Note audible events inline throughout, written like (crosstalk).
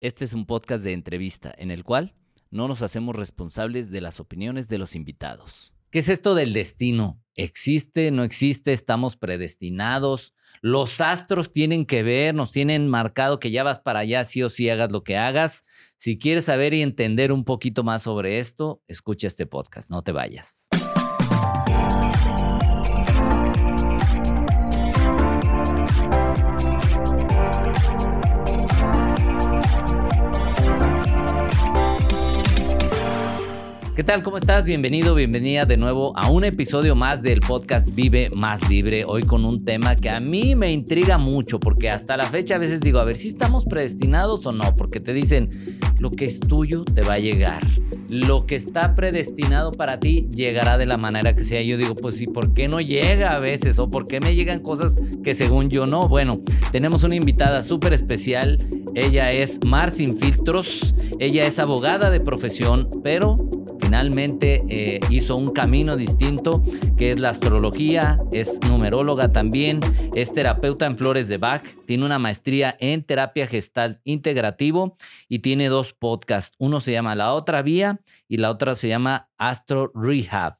Este es un podcast de entrevista en el cual no nos hacemos responsables de las opiniones de los invitados. ¿Qué es esto del destino? ¿Existe? ¿No existe? ¿Estamos predestinados? ¿Los astros tienen que ver? ¿Nos tienen marcado que ya vas para allá sí o sí hagas lo que hagas? Si quieres saber y entender un poquito más sobre esto, escucha este podcast, no te vayas. ¿Qué tal? ¿Cómo estás? Bienvenido, bienvenida de nuevo a un episodio más del podcast Vive Más Libre. Hoy con un tema que a mí me intriga mucho porque hasta la fecha a veces digo, a ver si estamos predestinados o no, porque te dicen, lo que es tuyo te va a llegar. Lo que está predestinado para ti llegará de la manera que sea. Yo digo, pues sí, ¿por qué no llega a veces? ¿O por qué me llegan cosas que según yo no? Bueno, tenemos una invitada súper especial. Ella es Mar Sin Filtros. Ella es abogada de profesión, pero finalmente eh, hizo un camino distinto, que es la astrología, es numeróloga también, es terapeuta en flores de Bach, tiene una maestría en terapia gestal integrativo y tiene dos podcasts. Uno se llama La Otra Vía y la otra se llama Astro Rehab.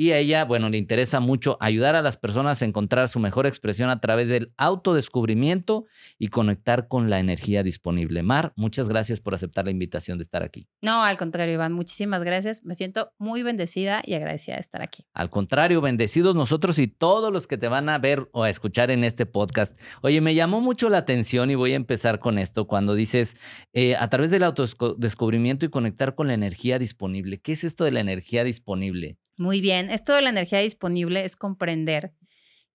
Y a ella, bueno, le interesa mucho ayudar a las personas a encontrar su mejor expresión a través del autodescubrimiento y conectar con la energía disponible. Mar, muchas gracias por aceptar la invitación de estar aquí. No, al contrario, Iván, muchísimas gracias. Me siento muy bendecida y agradecida de estar aquí. Al contrario, bendecidos nosotros y todos los que te van a ver o a escuchar en este podcast. Oye, me llamó mucho la atención y voy a empezar con esto cuando dices eh, a través del autodescubrimiento y conectar con la energía disponible. ¿Qué es esto de la energía disponible? Muy bien. Esto de la energía disponible es comprender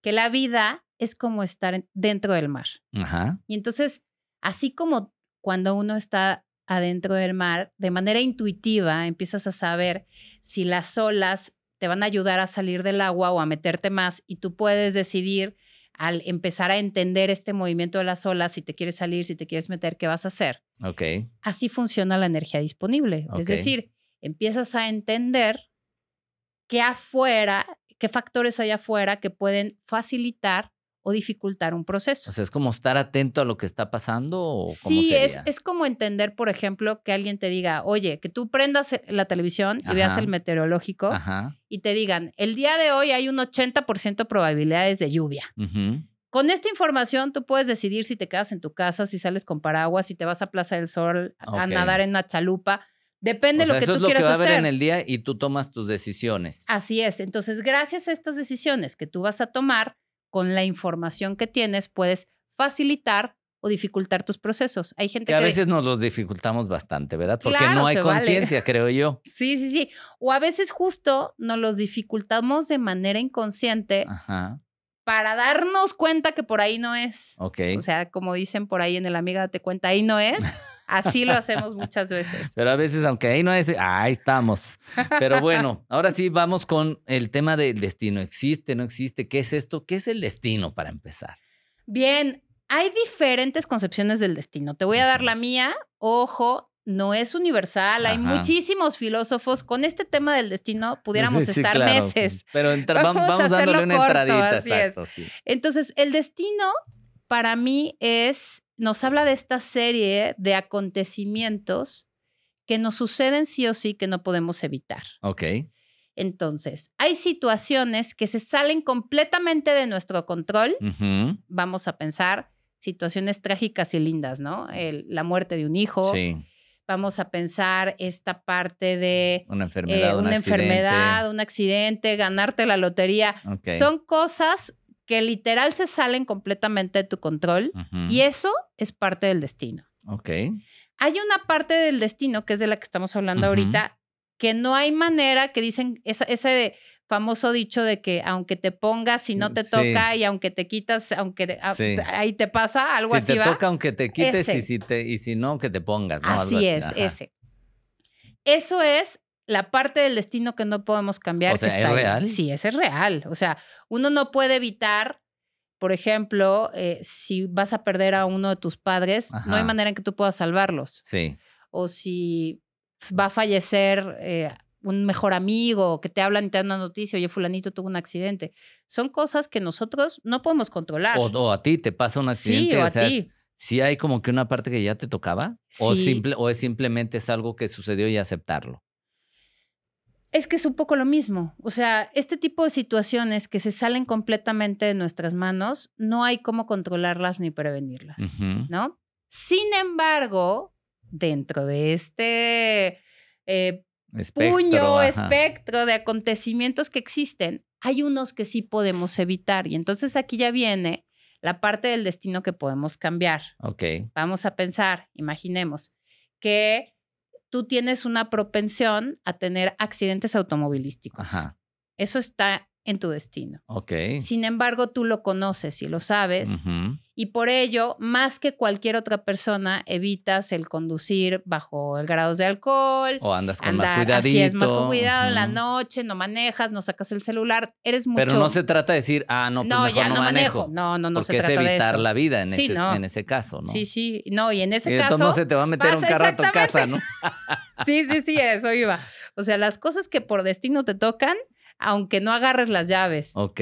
que la vida es como estar dentro del mar. Ajá. Y entonces, así como cuando uno está adentro del mar, de manera intuitiva empiezas a saber si las olas te van a ayudar a salir del agua o a meterte más y tú puedes decidir al empezar a entender este movimiento de las olas, si te quieres salir, si te quieres meter, qué vas a hacer. Ok. Así funciona la energía disponible. Es decir, empiezas a entender qué afuera, qué factores hay afuera que pueden facilitar o dificultar un proceso. O sea, es como estar atento a lo que está pasando o cómo Sí, es, es como entender, por ejemplo, que alguien te diga, oye, que tú prendas e, la televisión y veas el meteorológico Ajá. y te digan, el día de hoy hay un 80% probabilidades de lluvia. Con esta información tú puedes decidir si te quedas en tu casa, si sales con paraguas, si te vas a Plaza del Sol a nadar en una chalupa. Depende O de lo que eso tú es lo que quieras va a haber en el día y tú tomas tus decisiones. Así es. Entonces, gracias a estas decisiones que tú vas a tomar, con la información que tienes, puedes facilitar o dificultar tus procesos. Hay gente Que que... a veces nos los dificultamos bastante, ¿verdad? Porque no hay vale. conciencia, creo yo. (laughs) Sí, sí, sí. O a veces justo nos los dificultamos de manera inconsciente Ajá. para darnos cuenta que por ahí no es. Ok. O sea, como dicen por ahí en el amiga te cuenta, ahí no es. (laughs) Así lo hacemos muchas veces. Pero a veces, aunque ahí no es, ahí estamos. Pero bueno, ahora sí vamos con el tema del destino. ¿Existe, no existe? ¿Qué es esto? ¿Qué es el destino para empezar? Bien, hay diferentes concepciones del destino. Te voy a dar la mía. Ojo, no es universal. Hay muchísimos filósofos. Con este tema del destino pudiéramos Sí, sí, estar claro. meses. Pero entra- (laughs) vamos, Vamos a dándole una corto, entradita. así es. exacto, sí. Entonces, el destino para mí es, nos habla de esta serie de acontecimientos que nos suceden sí o sí que no podemos evitar. Ok. Entonces, hay situaciones que se salen completamente de nuestro control. Vamos a pensar situaciones trágicas y lindas, ¿no? El- la muerte de un hijo. Sí. Vamos a pensar esta parte de Una eh, enfermedad, un una accidente. enfermedad, un accidente, ganarte la lotería. Ok. Son cosas que literal se salen completamente de tu control y eso es parte del destino. Ok. Hay una parte del destino, que es de la que estamos hablando ahorita, que no hay manera que dicen esa- ese famoso dicho de que aunque te pongas, si no te Sí. toca y aunque te quitas, aunque te- Sí. ahí te pasa, algo si así te va. toca, aunque te quites Ese. y si, te, y si no, que te pongas. ¿no? Algo así es, Ajá. ese. Eso es la parte del destino que no podemos cambiar. O sea, que ¿es ahí. real? Sí, ese es real. O sea, uno no puede evitar, por ejemplo, eh, si vas a perder a uno de tus padres, no hay manera en que tú puedas salvarlos. Sí. O si va a fallecer eh, un mejor amigo, que te hablan y te dan una noticia, oye, fulanito tuvo un accidente. Son cosas que nosotros no podemos controlar. O, o a ti te pasa un accidente. sí, o a sea, ti. ¿Sí hay como que una parte que ya te tocaba? ¿O, simple, ¿O es simplemente es algo que sucedió y aceptarlo? Es que es un poco lo mismo. O sea, este tipo de situaciones que se salen completamente de nuestras manos, no hay cómo controlarlas ni prevenirlas. ¿no? Sin embargo, dentro de este eh, Espectro, puño, ajá. espectro de acontecimientos que existen, hay unos que sí podemos evitar. Y entonces aquí ya viene la parte del destino que podemos cambiar. Ok. Vamos a pensar, imaginemos que tú tienes una propensión a tener accidentes automovilísticos. Ajá. Eso está en tu destino. Ok. Sin embargo, tú lo conoces y lo sabes y por ello, más que cualquier otra persona, evitas el conducir bajo el grado de alcohol. O andas con más cuidadito. así es, más con cuidado en la noche, no manejas, no sacas el celular, eres mucho... Pero no se trata de decir, ah, no, pues no, mejor ya no, no manejo. manejo. No, no, no porque se es trata de evitar eso. la vida en, Sí, ese, no. en ese caso, ¿no? Sí, sí, no, y en ese y caso... modos se te va a meter un carro a tu casa, ¿no? (laughs) Sí, sí, sí, eso iba. O sea, las cosas que por destino te tocan, aunque no agarres las llaves. Ok.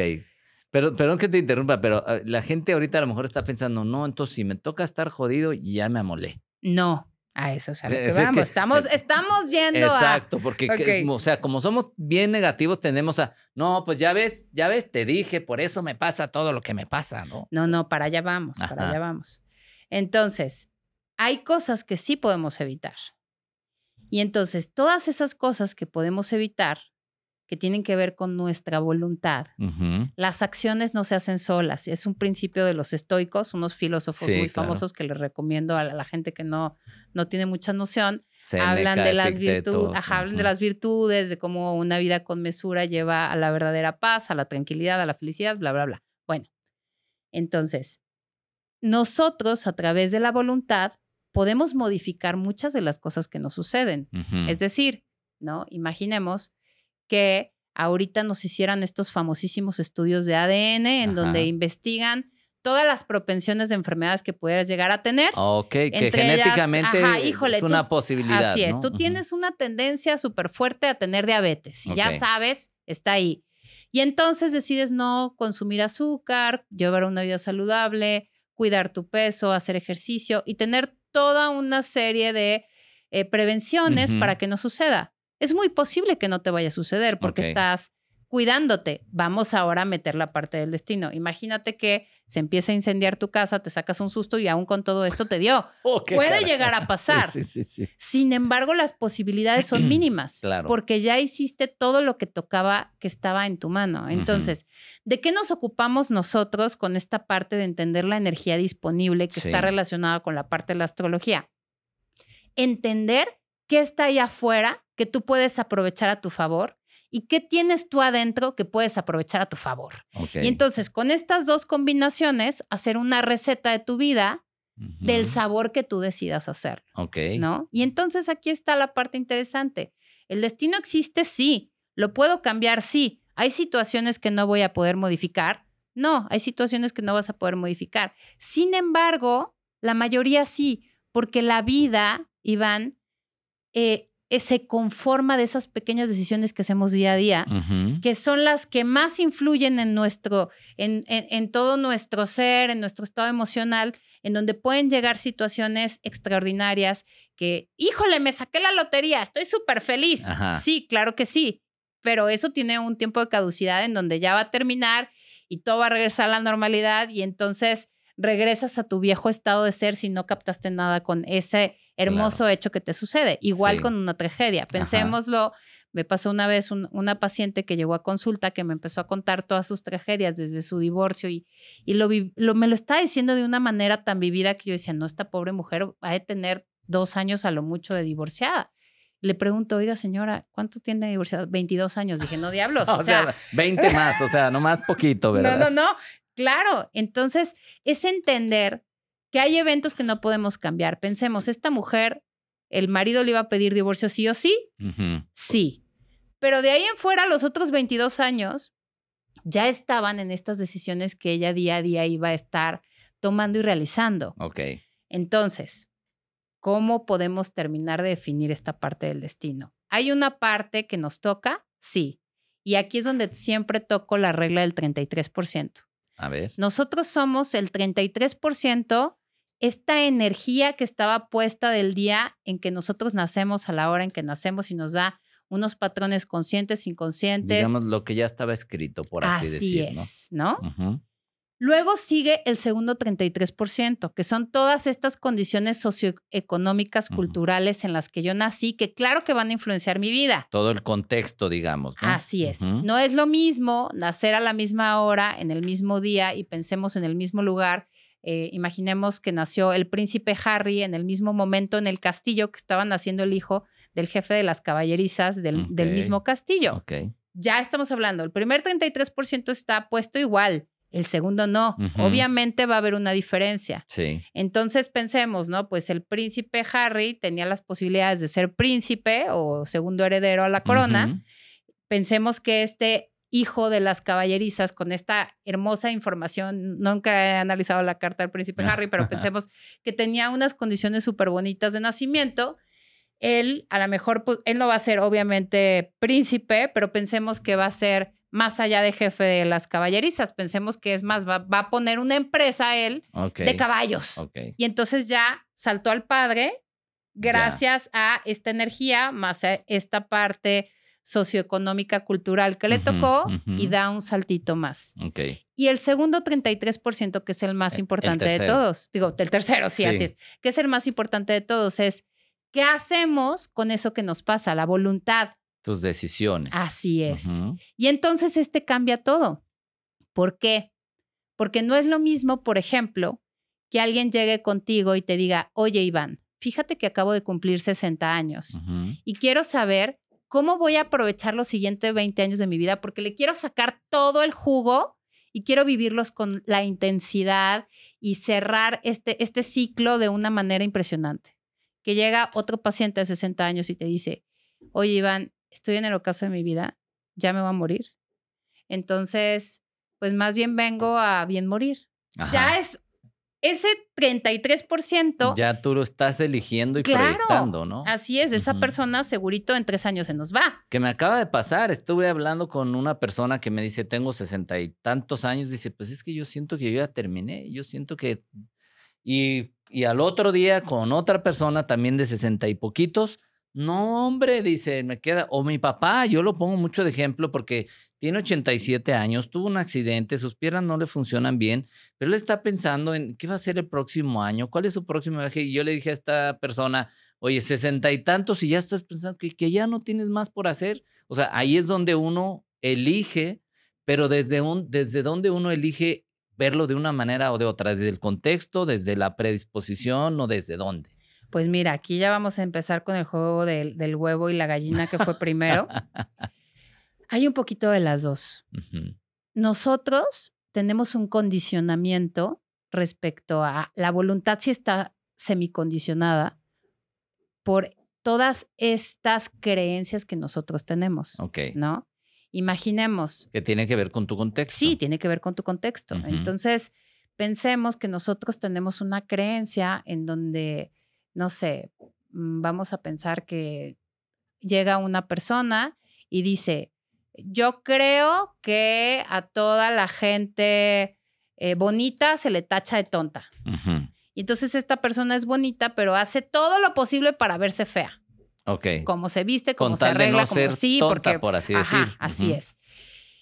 Pero, perdón que te interrumpa, pero ah, la gente ahorita a lo mejor está pensando, no, entonces si me toca estar jodido, ya me amolé. No, a eso es a lo que es que- vamos. estamos, estamos yendo Exacto, porque, que- Ok. o sea, como somos bien negativos, tendemos a, no, pues ya ves, ya ves, te dije, por eso me pasa todo lo que me pasa, ¿no? a... No, no, para allá vamos, para Ajá. allá vamos. Entonces, hay cosas que sí podemos evitar. Y entonces, todas esas cosas que podemos evitar, que tienen que ver con nuestra voluntad, las acciones no se hacen solas. Es un principio de los estoicos, unos filósofos Sí, muy claro. famosos que les recomiendo a la, la gente que no, no tiene mucha noción. hablan de las virtudes, ajá, hablan de las virtudes, de cómo una vida con mesura lleva a la verdadera paz, a la tranquilidad, a la felicidad, bla, bla, bla. Bueno, entonces, nosotros a través de la voluntad podemos modificar muchas de las cosas que nos suceden. Es decir, ¿no? Imaginemos que ahorita nos hicieran estos famosísimos estudios de ADN en donde investigan todas las propensiones de enfermedades que pudieras llegar a tener. Ok, que ellas, genéticamente ajá, híjole, es tú- una posibilidad. Así es, ¿no? tú tienes una tendencia súper fuerte a tener diabetes y ya sabes, está ahí. Y entonces decides no consumir azúcar, llevar una vida saludable, cuidar tu peso, hacer ejercicio y tener toda una serie de eh, prevenciones para que no suceda. Es muy posible que no te vaya a suceder porque estás cuidándote. Vamos ahora a meter la parte del destino. Imagínate que se empieza a incendiar tu casa, te sacas un susto y aún con todo esto te dio. (laughs) Oh, Puede llegar a (laughs) pasar. Sí, sí, sí, sí. Sin embargo, las posibilidades son (clears throat) mínimas. Claro. Porque ya hiciste todo lo que tocaba, que estaba en tu mano. Entonces, ¿de qué nos ocupamos nosotros con esta parte de entender la energía disponible que está relacionada con la parte de la astrología? Entender qué está ahí afuera que tú puedes aprovechar a tu favor y qué tienes tú adentro que puedes aprovechar a tu favor. Y entonces, con estas dos combinaciones, hacer una receta de tu vida del sabor que tú decidas hacer. Ok. ¿no? Y entonces aquí está la parte interesante. El destino existe, sí. Lo puedo cambiar, sí. Hay situaciones que no voy a poder modificar. No, hay situaciones que no vas a poder modificar. Sin embargo, la mayoría sí, porque la vida, Iván, eh, eh, se conforma de esas pequeñas decisiones que hacemos día a día que son las que más influyen en nuestro, en, en- en todo nuestro ser, en nuestro estado emocional, en donde pueden llegar situaciones extraordinarias que, híjole, me saqué la lotería, estoy súper feliz. Ajá. Sí, claro que sí, pero eso tiene un tiempo de caducidad en donde ya va a terminar y todo va a regresar a la normalidad y entonces regresas a tu viejo estado de ser si no captaste nada con ese hermoso hecho que te sucede. Igual Sí. con una tragedia. Pensémoslo, me pasó una vez un- una paciente que llegó a consulta que me empezó a contar todas sus tragedias desde su divorcio y, y lo, me lo estaba diciendo de una manera tan vivida que yo decía, no, esta pobre mujer va a tener dos años a lo mucho de divorciada. Le pregunto, oiga señora, ¿cuánto tiene de divorciada? 22 años. Dije, no diablos. O, (laughs) sea, sea, 20 más, o sea, no más (laughs) poquito, ¿verdad? no, no, no. Claro. Entonces, es entender que hay eventos que no podemos cambiar. Pensemos, esta mujer, el marido le iba a pedir divorcio sí o sí, sí. Pero de ahí en fuera, los otros 22 años ya estaban en estas decisiones que ella día a día iba a estar tomando y realizando. Ok. Entonces, ¿cómo podemos terminar de definir esta parte del destino? ¿Hay una parte que nos toca? Sí. Y aquí es donde siempre toco la regla del 33%. A ver. Nosotros somos el 33% esta energía que estaba puesta del día en que nosotros nacemos, a la hora en que nacemos y nos da unos patrones conscientes, inconscientes. Digamos lo que ya estaba escrito, por así, decirlo. Así es, ¿no? Luego sigue el segundo 33%, que son todas estas condiciones socioeconómicas, culturales en las que yo nací, que claro que van a influenciar mi vida. Todo el contexto, digamos. Así es. No es lo mismo nacer a la misma hora, en el mismo día y pensemos en el mismo lugar. Eh, imaginemos que nació el príncipe Harry en el mismo momento en el castillo que estaba naciendo el hijo del jefe de las caballerizas del, mismo castillo. Ya estamos hablando, el primer 33% está puesto igual el segundo no. Obviamente va a haber una diferencia. Sí. Entonces pensemos, ¿no? Pues el príncipe Harry tenía las posibilidades de ser príncipe o segundo heredero a la corona. Pensemos que este hijo de las caballerizas con esta hermosa información, nunca he analizado la carta del príncipe (laughs) Harry, pero pensemos que tenía unas condiciones súper bonitas de nacimiento. Él, a lo mejor, pues, él no va a ser obviamente príncipe, pero pensemos que va a ser más allá de jefe de las caballerizas. Pensemos que es más, va, a poner una empresa él de caballos. Y entonces ya saltó al padre gracias a esta energía, más a esta parte socioeconómica, cultural que le tocó y da un saltito más. Y el segundo 33%, que es el más importante de todos, digo, el tercero, sí, así es, que es el más importante de todos, es ¿qué hacemos con eso que nos pasa? La voluntad tus decisiones. Así es. Y entonces este cambia todo. ¿Por qué? Porque no es lo mismo, por ejemplo, que alguien llegue contigo y te diga, oye Iván, fíjate que acabo de cumplir 60 años y quiero saber cómo voy a aprovechar los siguientes 20 años de mi vida porque le quiero sacar todo el jugo y quiero vivirlos con la intensidad y cerrar este, este ciclo de una manera impresionante. Que llega otro paciente de 60 años y te dice, oye Iván, estoy en el ocaso de mi vida, ya me voy a morir. Entonces, pues más bien vengo a bien morir. Ya es ese 33%. Ya tú lo estás eligiendo y proyectando, ¿no? Así es, esa persona segurito en tres años se nos va. Que me acaba de pasar, estuve hablando con una persona que me dice, tengo sesenta y tantos años, dice, pues es que yo siento que yo ya terminé, yo siento que... Y, y al otro día con otra persona también de sesenta y poquitos, no, hombre, dice, me queda. O mi papá, yo lo pongo mucho de ejemplo porque tiene 87 años, tuvo un accidente, sus piernas no le funcionan bien, pero él está pensando en qué va a ser el próximo año, cuál es su próximo viaje. Y yo le dije a esta persona, oye, sesenta y tantos y ya estás pensando que, que ya no tienes más por hacer. O sea, ahí es donde uno elige, pero desde, un, desde donde uno elige verlo de una manera o de otra, desde el contexto, desde la predisposición o desde dónde. Pues mira, aquí ya vamos a empezar con el juego del, huevo y la gallina que fue primero. (laughs) Hay un poquito de las dos. Nosotros tenemos un condicionamiento respecto a la voluntad si está semicondicionada por todas estas creencias que nosotros tenemos. Ok. ¿No? Imaginemos. Que tiene que ver con tu contexto. Sí, tiene que ver con tu contexto. Entonces, pensemos que nosotros tenemos una creencia en donde no sé, mm, vamos a pensar que llega una persona y dice, yo creo que a toda la gente eh, bonita se le tacha de tonta. Y entonces esta persona es bonita, pero hace todo lo posible para verse fea. Ok. Como se viste, como se arregla, como sí, porque por así decir. Así es.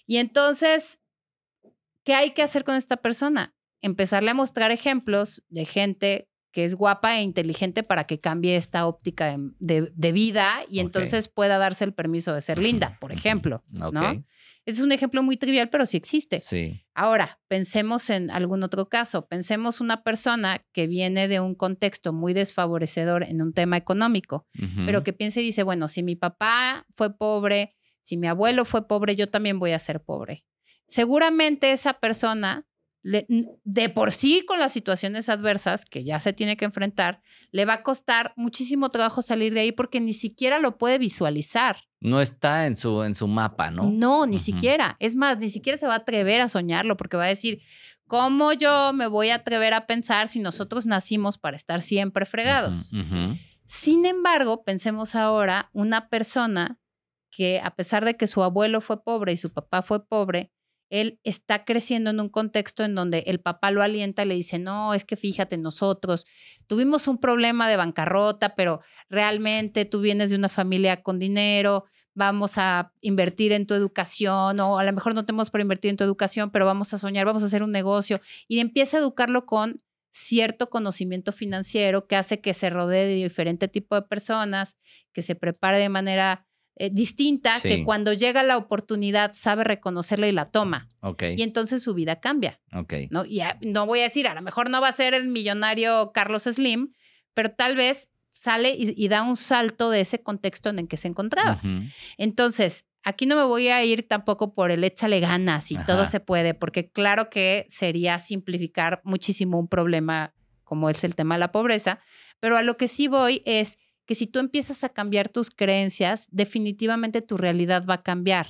Y entonces, ¿qué hay que hacer con esta persona? Empezarle a mostrar ejemplos de gente que es guapa e inteligente para que cambie esta óptica de, vida y entonces pueda darse el permiso de ser linda, por ejemplo, ¿no? Ese es un ejemplo muy trivial, pero sí existe. Sí. Ahora, pensemos en algún otro caso. Pensemos una persona que viene de un contexto muy desfavorecedor en un tema económico, pero que piensa y dice, bueno, si mi papá fue pobre, si mi abuelo fue pobre, yo también voy a ser pobre. Seguramente esa persona de por sí con las situaciones adversas que ya se tiene que enfrentar, le va a costar muchísimo trabajo salir de ahí porque ni siquiera lo puede visualizar. No está en su, en su mapa, ¿no? No, ni siquiera. Es más, ni siquiera se va a atrever a soñarlo porque va a decir, ¿cómo yo me voy a atrever a pensar si nosotros nacimos para estar siempre fregados? Sin embargo, pensemos ahora una persona que a pesar de que su abuelo fue pobre y su papá fue pobre, él está creciendo en un contexto en donde el papá lo alienta y le dice, no, es que fíjate, nosotros tuvimos un problema de bancarrota, pero realmente tú vienes de una familia con dinero, vamos a invertir en tu educación o a lo mejor no tenemos para invertir en tu educación, pero vamos a soñar, vamos a hacer un negocio y empieza a educarlo con cierto conocimiento financiero que hace que se rodee de diferente tipo de personas, que se prepare de manera eh, distinta, que cuando llega la oportunidad sabe reconocerla y la toma. Y entonces su vida cambia. ¿no? Y no voy a decir, a lo mejor no va a ser el millonario Carlos Slim, pero tal vez sale y, da un salto de ese contexto en el que se encontraba. Entonces, aquí no me voy a ir tampoco por el échale ganas y todo se puede, porque claro que sería simplificar muchísimo un problema como es el tema de la pobreza, pero a lo que sí voy es que si tú empiezas a cambiar tus creencias, definitivamente tu realidad va a cambiar,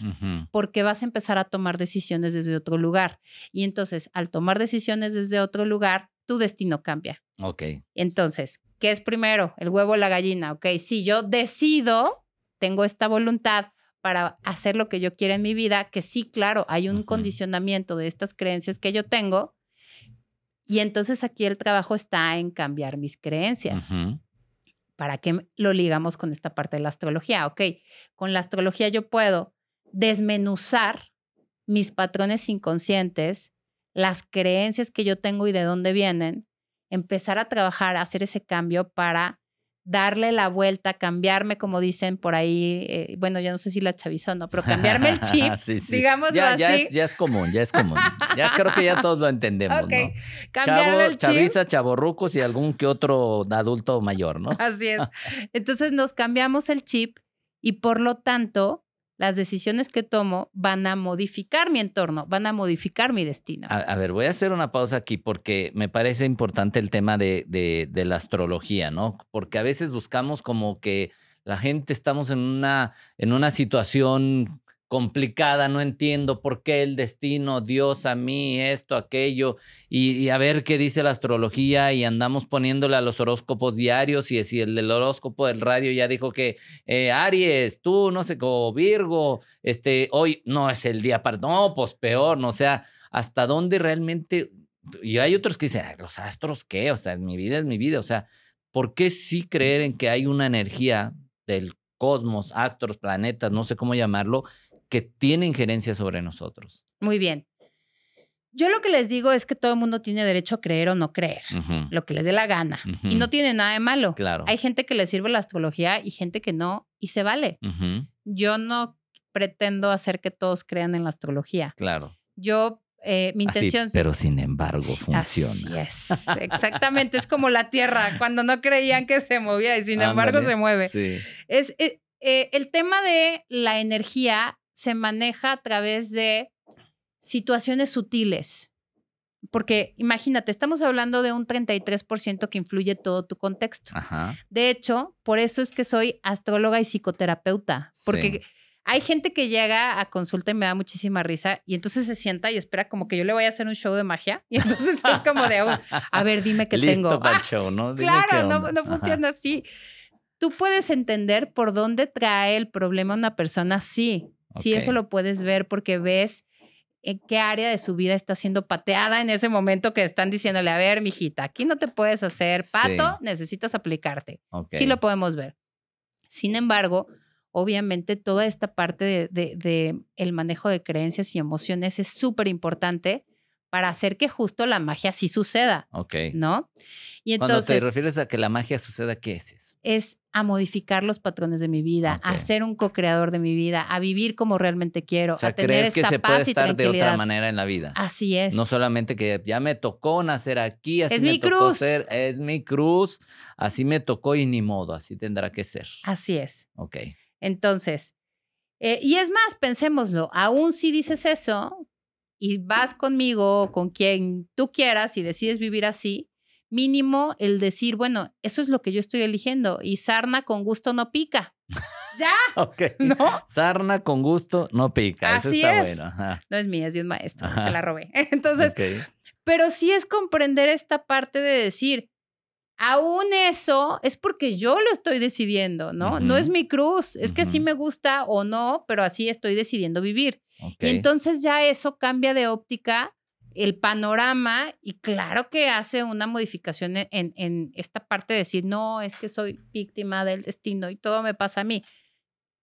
porque vas a empezar a tomar decisiones desde otro lugar. Y entonces, al tomar decisiones desde otro lugar, tu destino cambia. Ok. Entonces, ¿qué es primero? El huevo o la gallina. Ok, si yo decido, tengo esta voluntad para hacer lo que yo quiero en mi vida, que sí, claro, hay un condicionamiento de estas creencias que yo tengo. Y entonces aquí el trabajo está en cambiar mis creencias. ¿Para qué lo ligamos con esta parte de la astrología? Ok, con la astrología yo puedo desmenuzar mis patrones inconscientes, las creencias que yo tengo y de dónde vienen, empezar a trabajar, a hacer ese cambio para darle la vuelta, cambiarme, como dicen por ahí, eh, bueno, ya no sé si la chavizó no, pero cambiarme el (laughs) chip, digámoslo ya, así. Ya es, ya es, común, ya es común. Ya creo que ya todos lo entendemos, ¿no? Cambiarme el chip. Chaviza, chavorrucos y algún que otro adulto mayor, ¿no? Así es. (laughs) Entonces nos cambiamos el chip y por lo tanto las decisiones que tomo van a modificar mi entorno, van a modificar mi destino. A, ver, voy a hacer una pausa aquí porque me parece importante el tema de, de, la astrología, ¿no? Porque a veces buscamos como que la gente estamos en una, en una situación complicada, no entiendo por qué el destino, Dios a mí, esto, aquello, y, a ver qué dice la astrología y andamos poniéndole a los horóscopos diarios y el del horóscopo del radio ya dijo que eh, Aries, tú, no sé, como Virgo, este, hoy no es el día para, no, pues peor, no o sea, hasta dónde realmente, y hay otros que dicen, los astros, ¿qué? O sea, mi vida es mi vida, o sea, ¿por qué sí creer en que hay una energía del cosmos, astros, planetas, no sé cómo llamarlo, que tiene injerencia sobre nosotros. Muy bien. Yo lo que les digo es que todo el mundo tiene derecho a creer o no creer, lo que les dé la gana. Y no tiene nada de malo. Claro. Hay gente que le sirve la astrología y gente que no, y se vale. Yo no pretendo hacer que todos crean en la astrología. Claro. Yo, eh, mi intención... pero sin embargo funciona. Así es. Exactamente. es como la Tierra, cuando no creían que se movía y sin embargo se mueve. Sí. Es, eh, eh, el tema de la energía se maneja a través de situaciones sutiles. Porque imagínate, estamos hablando de un 33% que influye todo tu contexto. De hecho, por eso es que soy astróloga y psicoterapeuta, porque hay gente que llega a consulta y me da muchísima risa y entonces se sienta y espera como que yo le voy a hacer un show de magia y entonces es como de, a ver, dime qué tengo. Para el (laughs) show, ¿no? claro, no, no funciona así. Tú puedes entender por dónde trae el problema una persona así. Sí, eso lo puedes ver porque ves en qué área de su vida está siendo pateada en ese momento que están diciéndole, a ver, mijita, aquí no te puedes hacer pato, necesitas aplicarte. Sí lo podemos ver. Sin embargo, obviamente toda esta parte de, de el manejo de creencias y emociones es súper importante para hacer que justo la magia sí suceda. Ok. ¿No? Y entonces. Cuando te refieres a que la magia suceda, ¿qué es eso? Es a modificar los patrones de mi vida, a ser un co-creador de mi vida, a vivir como realmente quiero, a tener esta que se puede estar de otra manera en la vida. Así es. No solamente que ya me tocó nacer aquí, así es me mi tocó cruz. ser, es mi cruz, así me tocó y ni modo, así tendrá que ser. Así es. Ok. Entonces, eh, y es más, pensémoslo, aún si dices eso, y vas conmigo o con quien tú quieras y decides vivir así, mínimo el decir, bueno, eso es lo que yo estoy eligiendo y sarna con gusto no pica. (laughs) ya. (laughs) ok. (laughs) ¿No? Sarna con gusto no pica. Así Eso está es. bueno. No es mía, es de un maestro, se la robé. Entonces, pero sí es comprender esta parte de decir, aún eso es porque yo lo estoy decidiendo, ¿no? No es mi cruz, es que sí Ujú. me gusta o no, pero así estoy decidiendo vivir. Y entonces ya eso cambia de óptica el panorama y claro que hace una modificación en, en- en esta parte de decir, no, es que soy víctima del destino y todo me pasa a mí.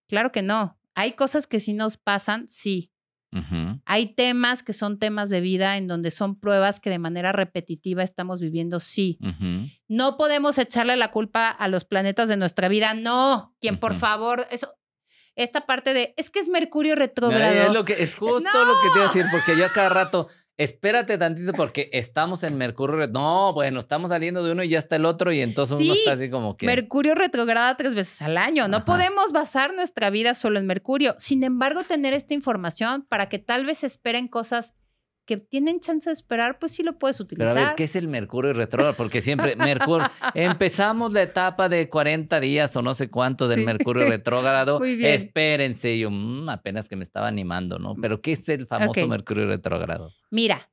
Claro que no. Hay cosas que sí nos pasan, sí. Hay temas que son temas de vida en donde son pruebas que de manera repetitiva estamos viviendo, sí. No podemos echarle la culpa a los planetas de nuestra vida, no. Quien por favor, eso, esta parte de, es que es Mercurio retrógrado. Es, lo que, es justo lo que te iba a decir, porque yo cada rato, espérate tantito porque estamos en Mercurio. No, bueno, estamos saliendo de uno y ya está el otro y entonces uno está así como que... Mercurio retrograda tres veces al año. No Ajá. podemos basar nuestra vida solo en Mercurio. Sin embargo, tener esta información para que tal vez esperen cosas que tienen chance de esperar, pues sí lo puedes Pero utilizar. a ver, ¿qué es el Mercurio retrógrado? Porque siempre, Mercurio, (laughs) empezamos la etapa de 40 días o no sé cuánto del Sí. Mercurio (laughs) retrógrado. Muy bien. Espérense, yo "Mm, apenas que me estaba animando, ¿no? Pero ¿qué es el famoso. Mercurio retrógrado? Mira,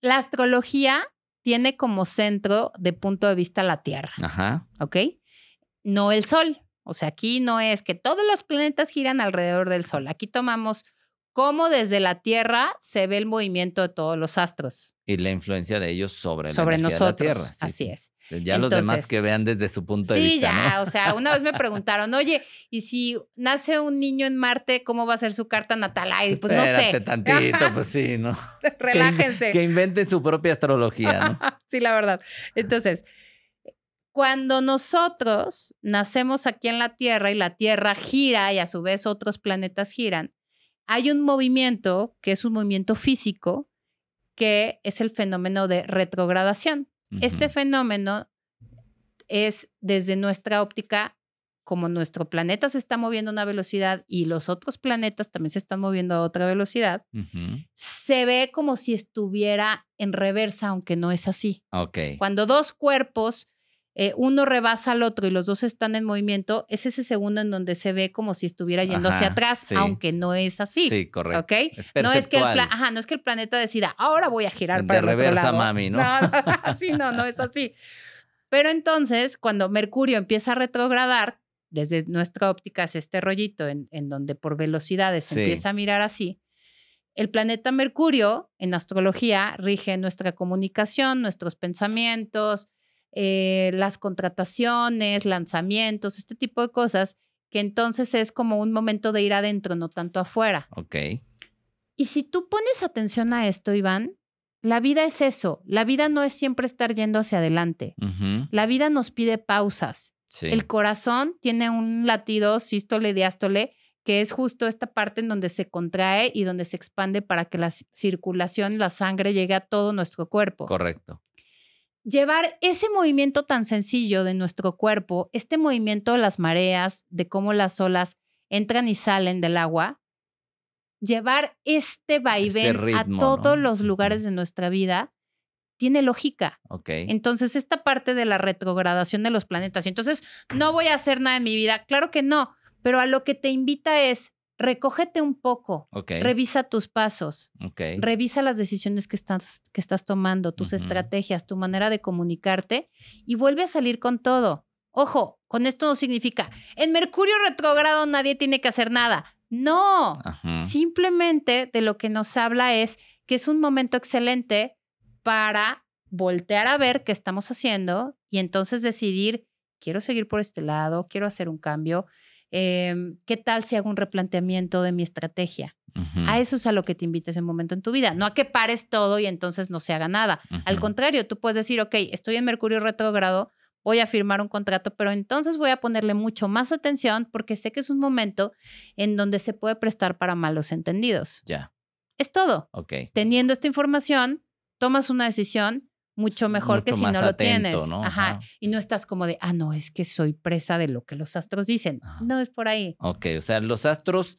la astrología tiene como centro de punto de vista la Tierra, Ajá. ¿ok? No el Sol. O sea, aquí no es que todos los planetas giran alrededor del Sol. Aquí tomamos cómo desde la Tierra se ve el movimiento de todos los astros Y la influencia de ellos sobre, sobre nosotros. de la Tierra. Sí, Así sí. es. Ya los demás que vean desde su punto de Sí, vista, ya, ¿no? o sea, una vez me (laughs) preguntaron, oye, ¿y si nace un niño en Marte, cómo va a ser su carta natal? Ay, pues no Espérate sé. tantito, Ajá. pues sí, ¿no? (laughs) (laughs) Que Relájense. Que inventen su propia astrología, ¿no? sí, la verdad. Entonces, cuando nosotros nacemos aquí en la Tierra y la Tierra gira y a su vez otros planetas giran, hay un movimiento que es un movimiento físico que es el fenómeno de retrogradación. Este fenómeno es desde nuestra óptica, como nuestro planeta se está moviendo a una velocidad y los otros planetas también se están moviendo a otra velocidad, se ve como si estuviera en reversa, aunque no es así. Ok. Cuando dos cuerpos, eh, uno rebasa al otro y los dos están en movimiento, es ese segundo en donde se ve como si estuviera yendo hacia atrás, sí. aunque no es así. Sí, correcto. ¿Ok? Es No es, que el ajá, no es que el planeta decida, ahora voy a girar De para el otro reversa, lado". mami, ¿no? No, no, (laughs) (laughs) no, no es así. Pero entonces, cuando Mercurio empieza a retrogradar, desde nuestra óptica es este rollito en, en donde por velocidades se Sí. empieza a mirar así. El planeta Mercurio en astrología rige nuestra comunicación, nuestros pensamientos, eh, las contrataciones, lanzamientos, este tipo de cosas, que entonces es como un momento de ir adentro, no tanto afuera. Ok. Y si tú pones atención a esto, Iván, la vida es eso. La vida no es siempre estar yendo hacia adelante. La vida nos pide pausas. Sí. El corazón tiene un latido sístole diástole que es justo esta parte en donde se contrae y donde se expande para que la ci- circulación, la sangre llegue a todo nuestro cuerpo. Correcto. Llevar ese movimiento tan sencillo de nuestro cuerpo, este movimiento de las mareas, de cómo las olas entran y salen del agua, llevar este vaivén a todos ¿no? los lugares de nuestra vida tiene lógica. Ok. Entonces, esta parte de la retrogradación de los planetas, y entonces no voy a hacer nada en mi vida, claro que no, pero a lo que te invita es recógete un poco, revisa tus pasos, revisa las decisiones que estás, que estás tomando, tus estrategias, tu manera de comunicarte y vuelve a salir con todo. Ojo, con esto no significa, en Mercurio retrógrado nadie tiene que hacer nada. No, Ajá. simplemente de lo que nos habla es que es un momento excelente para voltear a ver qué estamos haciendo y entonces decidir, quiero seguir por este lado, quiero hacer un cambio. Em, ¿Qué tal si hago un replanteamiento de mi estrategia? A eso es a lo que te invita ese momento en tu vida, no a que pares todo y entonces no se haga nada. Al contrario, tú puedes decir, ok, estoy en Mercurio retrógrado, voy a firmar un contrato, pero entonces voy a ponerle mucho más atención porque sé que es un momento en donde se puede prestar para malos entendidos. Ya. Es todo. Ok. Teniendo esta información, tomas una decisión mucho mejor que si no lo tienes. ¿no? Ajá. Ajá. Y no estás como de, ah, no, es que soy presa de lo que los astros dicen. Ajá. No es por ahí. Ok, o sea, los astros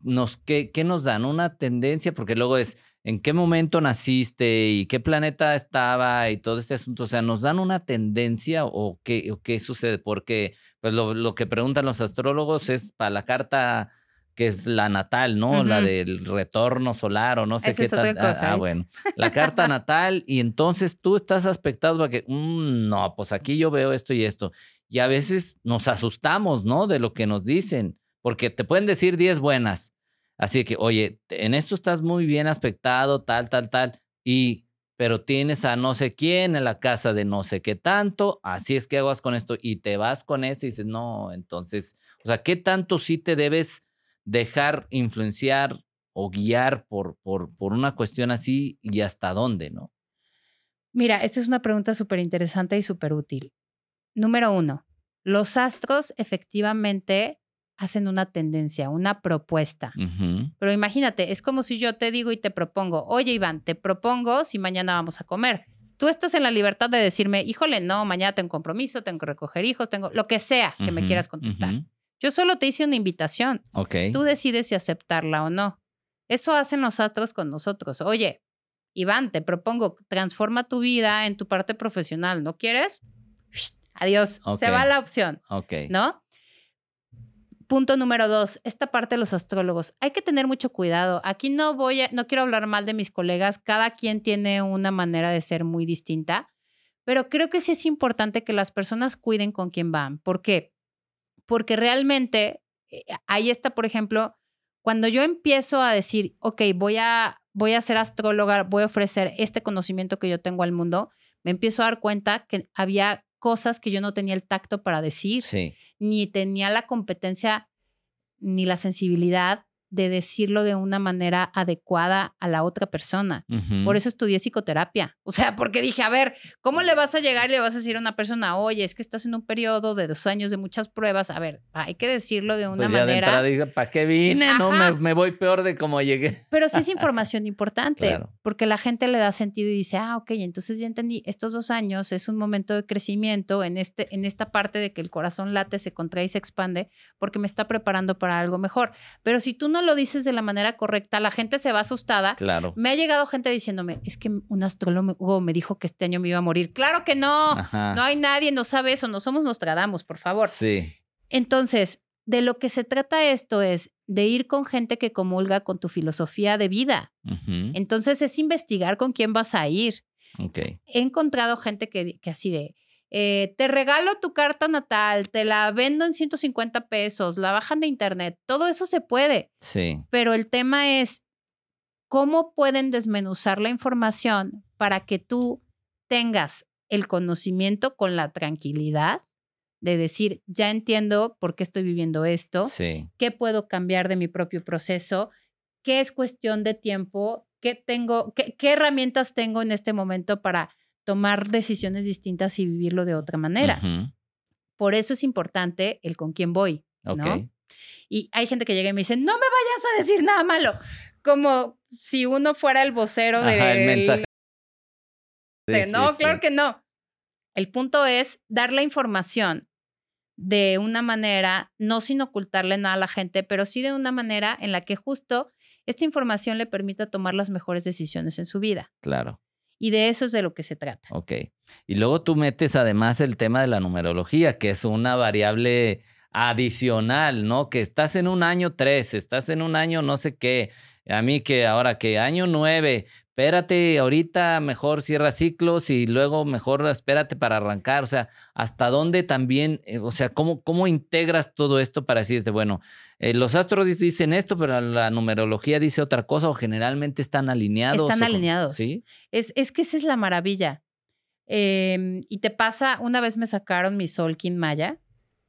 nos, ¿qué, qué nos dan? Una tendencia, porque luego es en qué momento naciste y qué planeta estaba y todo este asunto. O sea, ¿nos dan una tendencia o qué, o qué sucede? Porque pues lo, lo que preguntan los astrólogos es para la carta que es la natal, ¿no? La del retorno solar o no sé Esa qué es tal. Ah, cosa, ah, ¿eh? bueno. La carta natal y entonces tú estás aspectado para que, "Mm, no, pues aquí yo veo esto y esto. Y a veces nos asustamos, ¿no? De lo que nos dicen, porque te pueden decir 10 buenas. Así que, oye, en esto estás muy bien aspectado, tal, tal, tal. Y, pero tienes a no sé quién en la casa de no sé qué tanto, así es que hagas con esto y te vas con eso y dices, no, entonces, o sea, ¿qué tanto sí te debes dejar influenciar o guiar por, por, por una cuestión así y hasta dónde, ¿no? Mira, esta es una pregunta súper interesante y súper útil. Número uno, los astros efectivamente hacen una tendencia, una propuesta. Pero imagínate, es como si yo te digo y te propongo, oye Iván, te propongo si mañana vamos a comer. Tú estás en la libertad de decirme, híjole, no, mañana tengo compromiso, tengo que recoger hijos, tengo lo que sea que me quieras contestar. Yo solo te hice una invitación. Ok. Tú decides si aceptarla o no. Eso hacen los astros con nosotros. Oye, Iván, te propongo, transforma tu vida en tu parte profesional. ¿No quieres? Adiós. Se va la opción, Ok. ¿no? Punto número dos, esta parte de los astrólogos. Hay que tener mucho cuidado. Aquí no voy a, no quiero hablar mal de mis colegas. Cada quien tiene una manera de ser muy distinta, pero creo que sí es importante que las personas cuiden con quién van. ¿Por qué? Porque realmente eh, ahí está, por ejemplo, cuando yo empiezo a decir, ok, voy a, voy a ser astróloga, voy a ofrecer este conocimiento que yo tengo al mundo, me empiezo a dar cuenta que había cosas que yo no tenía el tacto para decir Sí. ni tenía la competencia ni la sensibilidad de decirlo de una manera adecuada a la otra persona. Por eso estudié psicoterapia. O sea, porque dije, a ver, ¿cómo le vas a llegar y le vas a decir a una persona, oye, es que estás en un periodo de dos años de muchas pruebas? A ver, hay que decirlo de una Pues ya de manera. entrada dije, ¿para qué vine? No, me, me voy peor de cómo llegué. Pero sí es (laughs) información importante, Claro. Porque la gente le da sentido y dice, ah, ok, entonces ya entendí, estos dos años es un momento de crecimiento en, este, en esta parte de que el corazón late, se contrae y se expande, porque me está preparando para algo mejor. Pero si tú no lo dices de la manera correcta, la gente se va asustada. Claro. Me ha llegado gente diciéndome, es que un astrólogo me dijo que este año me iba a morir. Claro que no, Ajá. no hay nadie, no sabe eso, no somos Nostradamus, por favor. Sí. Entonces, de lo que se trata esto es de ir con gente que comulga con tu filosofía de vida. Entonces es investigar con quién vas a ir. He encontrado gente que, que así de, eh, te regalo tu carta natal, te la vendo en 150 pesos, la bajan de internet, todo eso se puede, Sí. pero el tema es cómo pueden desmenuzar la información para que tú tengas el conocimiento con la tranquilidad de decir, ya entiendo por qué estoy viviendo esto, Sí. qué puedo cambiar de mi propio proceso, qué es cuestión de tiempo, qué tengo, qué, qué herramientas tengo en este momento para tomar decisiones distintas y vivirlo de otra manera. Por eso es importante el con quién voy. ¿no? Y hay gente que llega y me dice, no me vayas a decir nada malo, como si uno fuera el vocero de Ajá, el mensaje. Sí, no, sí. claro que no. El punto es dar la información de una manera, no sin ocultarle nada a la gente, pero sí de una manera en la que justo esta información le permita tomar las mejores decisiones en su vida. Claro. Y de eso es de lo que se trata. Ok. Y luego tú metes además el tema de la numerología, que es una variable adicional, ¿no? Que estás en un año 3, estás en un año no sé qué. A mí que ahora que año 9, espérate, ahorita mejor cierra ciclos y luego mejor espérate para arrancar. O sea, ¿hasta dónde también, eh, o sea, cómo, cómo integras todo esto para decirte, bueno, eh, los astros dicen esto, pero la numerología dice otra cosa o generalmente están alineados? Están o alineados. Sí. Es, es que esa es la maravilla. Em, y te pasa, una vez me sacaron mi Solkin Maya,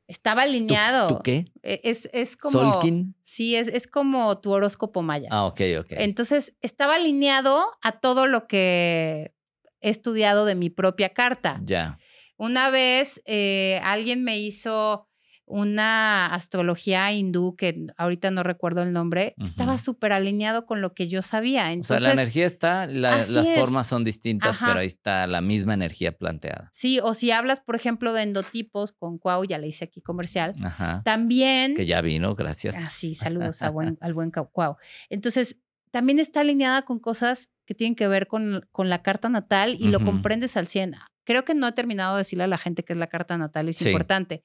estaba ¿Tú- alineado. ¿Tú qué? E- Es, es como... ¿Solkin? Sí, es, es como tu horóscopo Maya. Ah, ok, ok. Entonces, estaba alineado a todo lo que he estudiado de mi propia carta. ya. Una vez eh, alguien me hizo una astrología hindú que ahorita no recuerdo el nombre, estaba súper alineado con lo que yo sabía. O Entonces, sea, la energía está, la- las es. formas son distintas, Ajá. pero ahí está la misma energía planteada. sí, o si hablas, por ejemplo, de endotipos con Cuau, ya le hice aquí comercial, Ajá. también... Que ya vino, gracias. Ah, sí, saludos a buen- al buen (laughs) Cuau. Entonces, también está alineada con cosas que tienen que ver con, con la carta natal y lo comprendes al 100. Creo que no he terminado de decirle a la gente que es la carta natal, es Sí. importante.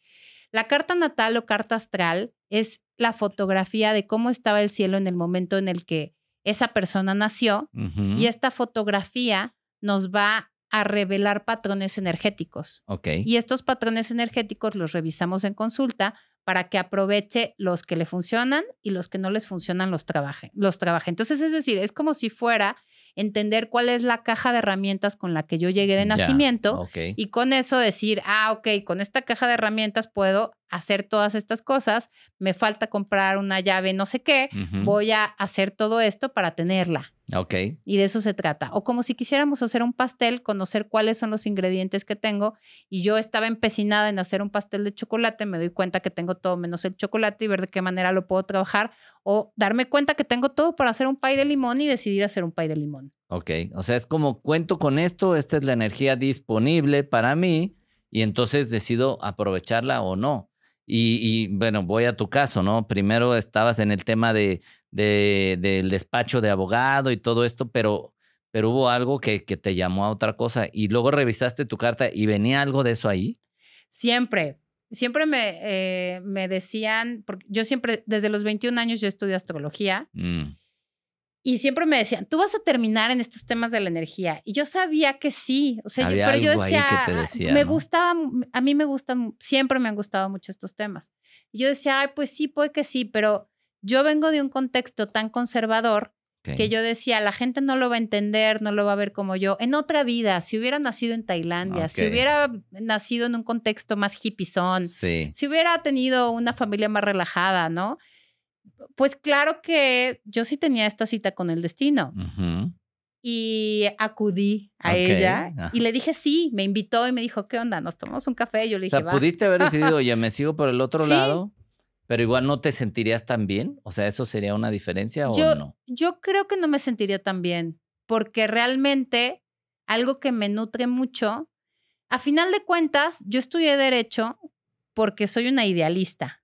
La carta natal o carta astral es la fotografía de cómo estaba el cielo en el momento en el que esa persona nació y esta fotografía nos va a revelar patrones energéticos. Ok. Y estos patrones energéticos los revisamos en consulta para que aproveche los que le funcionan y los que no les funcionan los trabaje, los trabaje. Entonces, es decir, es como si fuera entender cuál es la caja de herramientas con la que yo llegué de Ya, nacimiento y con eso decir, ah, ok, con esta caja de herramientas puedo hacer todas estas cosas, me falta comprar una llave, no sé qué, voy a hacer todo esto para tenerla. Ok. Y de eso se trata. O como si quisiéramos hacer un pastel, conocer cuáles son los ingredientes que tengo. Y yo estaba empecinada en hacer un pastel de chocolate, me doy cuenta que tengo todo menos el chocolate y ver de qué manera lo puedo trabajar. O darme cuenta que tengo todo para hacer un pay de limón y decidir hacer un pay de limón. Ok. O sea, es como cuento con esto, esta es la energía disponible para mí y entonces decido aprovecharla o no. Y, y, bueno, voy a tu caso, ¿no? Primero estabas en el tema de, de- del despacho de abogado y todo esto, pero, pero hubo algo que, que te llamó a otra cosa y luego revisaste tu carta y venía algo de eso ahí. Siempre, siempre me, eh, me decían, porque yo siempre, desde los 21 años yo estudio astrología Mm, y siempre me decían, tú vas a terminar en estos temas de la energía. Y yo sabía que sí, o sea, yo, pero yo ahí decía, que te "Ah, decía, me ¿no? gustaba, a mí me gustan, siempre me han gustado mucho estos temas. Y yo decía, ay, pues sí, puede que sí, pero yo vengo de un contexto tan conservador que yo decía, la gente no lo va a entender, no lo va a ver como yo. En otra vida, si hubiera nacido en Tailandia, si hubiera nacido en un contexto más hippiezón, Sí. si hubiera tenido una familia más relajada, ¿no? Pues claro que yo sí tenía esta cita con el destino y acudí a ella ajá. y le dije sí, me invitó y me dijo, ¿qué onda? ¿Nos tomamos un café? Y yo le O dije, sea, va. pudiste haber decidido, (laughs) oye, me sigo por el otro Sí. lado, pero igual no te sentirías tan bien. O sea, ¿eso sería una diferencia o Yo- no? Yo creo que no me sentiría tan bien porque realmente algo que me nutre mucho, a final de cuentas, yo estudié derecho porque soy una idealista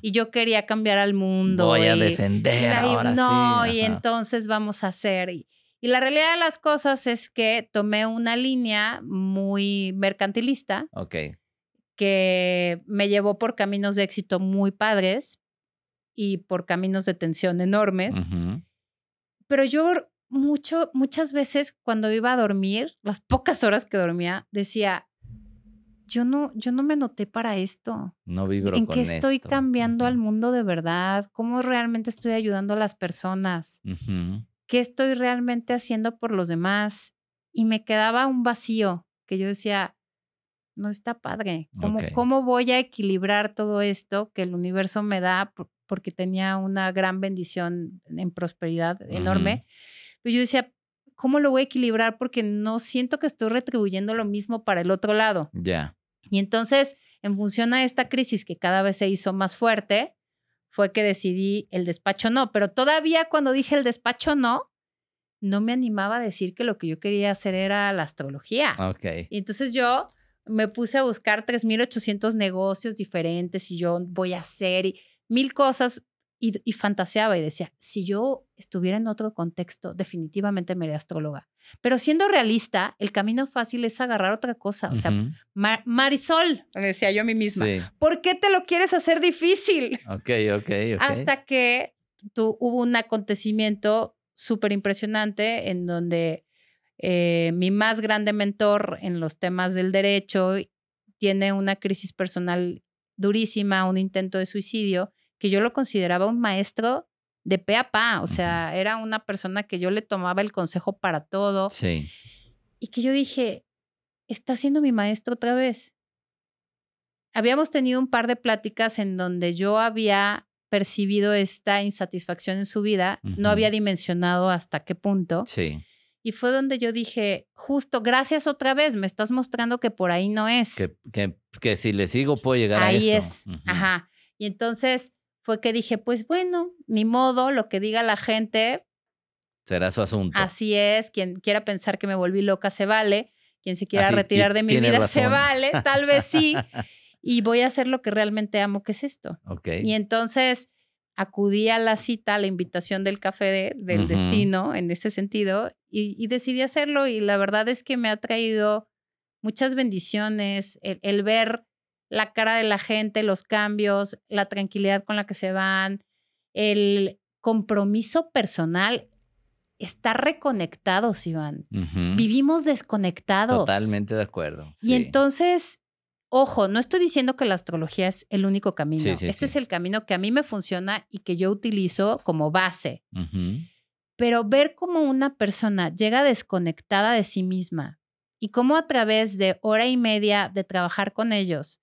y yo quería cambiar al mundo. Voy a y- defender La- ahora no, sí. y entonces vamos a hacer. Y, y la realidad de las cosas es que tomé una línea muy mercantilista Ok. Que me llevó por caminos de éxito muy padres y por caminos de tensión enormes. Pero yo mucho, muchas veces cuando iba a dormir, las pocas horas que dormía, decía, yo no, yo no me anoté para esto. No vibro ¿En con qué estoy esto. cambiando al mundo de verdad? ¿Cómo realmente estoy ayudando a las personas? Ujú. ¿Qué estoy realmente haciendo por los demás? Y me quedaba un vacío que yo decía, no está padre. ¿Cómo. ¿Cómo voy a equilibrar todo esto que el universo me da? por- Porque tenía una gran bendición en prosperidad enorme. Pero yo decía, ¿cómo lo voy a equilibrar? Porque no siento que estoy retribuyendo lo mismo para el otro lado. Ya. Y entonces, en función a esta crisis que cada vez se hizo más fuerte, fue que decidí el despacho no. Pero todavía cuando dije el despacho no, no me animaba a decir que lo que yo quería hacer era la astrología. Ok. Y entonces yo me puse a buscar 3.800 negocios diferentes y yo voy a hacer y mil cosas y, y fantaseaba y decía, si yo estuviera en otro contexto, definitivamente me haría astróloga. Pero siendo realista, el camino fácil es agarrar otra cosa. O sea, Ujú. Ma- Marisol, me decía yo a mí misma, Sí. ¿por qué te lo quieres hacer difícil? Ok, ok, ok. Hasta que tu- hubo un acontecimiento súper impresionante en donde eh, mi más grande mentor en los temas del derecho tiene una crisis personal durísima, un intento de suicidio, que yo lo consideraba un maestro de pe a pa, o sea, era una persona que yo le tomaba el consejo para todo Sí. y que yo dije, está siendo mi maestro otra vez. Habíamos tenido un par de pláticas en donde yo había percibido esta insatisfacción en su vida, no había dimensionado hasta qué punto. Sí. Y fue donde yo dije, justo, gracias otra vez, me estás mostrando que por ahí no es. Que, que, que si le sigo puedo llegar a eso. ahí es. Ajá. Y entonces fue que dije, pues bueno, ni modo, lo que diga la gente, Será su asunto. Así es, quien quiera pensar que me volví loca se vale, quien se quiera Así, retirar de mi vida se vale, tal vez sí, (laughs) y voy a hacer lo que realmente amo, que es esto. ok. Y entonces acudí a la cita, a la invitación del café de- del destino en ese sentido y, y decidí hacerlo y la verdad es que me ha traído muchas bendiciones el, el ver la cara de la gente, los cambios, la tranquilidad con la que se van, el compromiso personal. Está reconectado, Iván. Vivimos desconectados. Totalmente de acuerdo. Y entonces, ojo, no estoy diciendo que la astrología es el único camino. Sí, sí, este es el camino que a mí me funciona y que yo utilizo como base. Pero ver cómo una persona llega desconectada de sí misma y cómo a través de hora y media de trabajar con ellos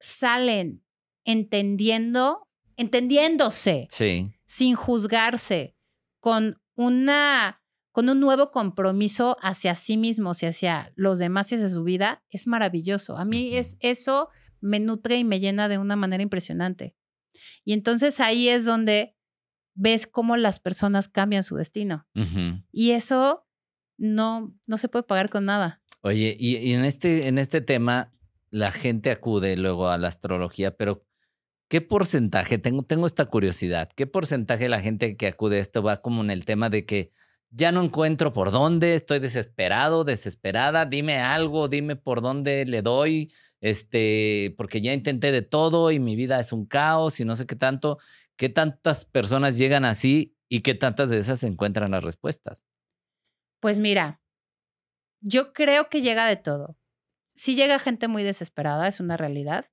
salen entendiendo, entendiéndose, Sí. sin juzgarse, con una con un nuevo compromiso hacia sí mismos y hacia los demás y hacia su vida, es maravilloso. A mí es eso me nutre y me llena de una manera impresionante. Y entonces ahí es donde ves cómo las personas cambian su destino. Y eso no, no se puede pagar con nada. Oye, y, y en, este, en este tema, la gente acude luego a la astrología, pero ¿qué porcentaje? Tengo, tengo esta curiosidad. ¿Qué porcentaje de la gente que acude a esto va como en el tema de que ya no encuentro por dónde, estoy desesperado, desesperada, dime algo, dime por dónde le doy, este, porque ya intenté de todo y mi vida es un caos y no sé qué tanto. ¿Qué tantas personas llegan así y qué tantas de esas encuentran las respuestas? Pues mira, yo creo que llega de todo. Si llega gente muy desesperada, es una realidad.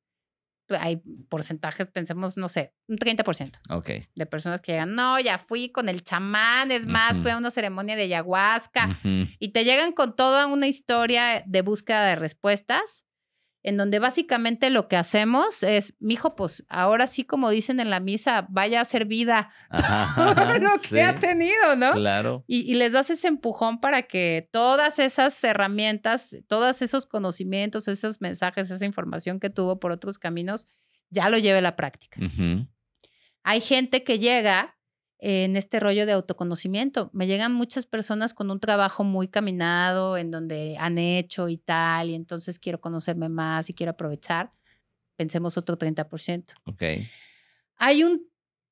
Hay porcentajes, pensemos, no sé, un 30% Ok. de personas que llegan, no, ya fui con el chamán, es más, fui a una ceremonia de ayahuasca y te llegan con toda una historia de búsqueda de respuestas, en donde básicamente lo que hacemos es, mijo, pues ahora sí, como dicen en la misa, vaya a hacer vida Ajá, (laughs) lo que sí, ha tenido, ¿no? Claro. Y, y les das ese empujón para que todas esas herramientas, todos esos conocimientos, esos mensajes, esa información que tuvo por otros caminos, ya lo lleve a la práctica. Hay gente que llega en este rollo de autoconocimiento. Me llegan muchas personas con un trabajo muy caminado, en donde han hecho y tal, y entonces quiero conocerme más y quiero aprovechar. Pensemos otro 30%. Ok. Hay un,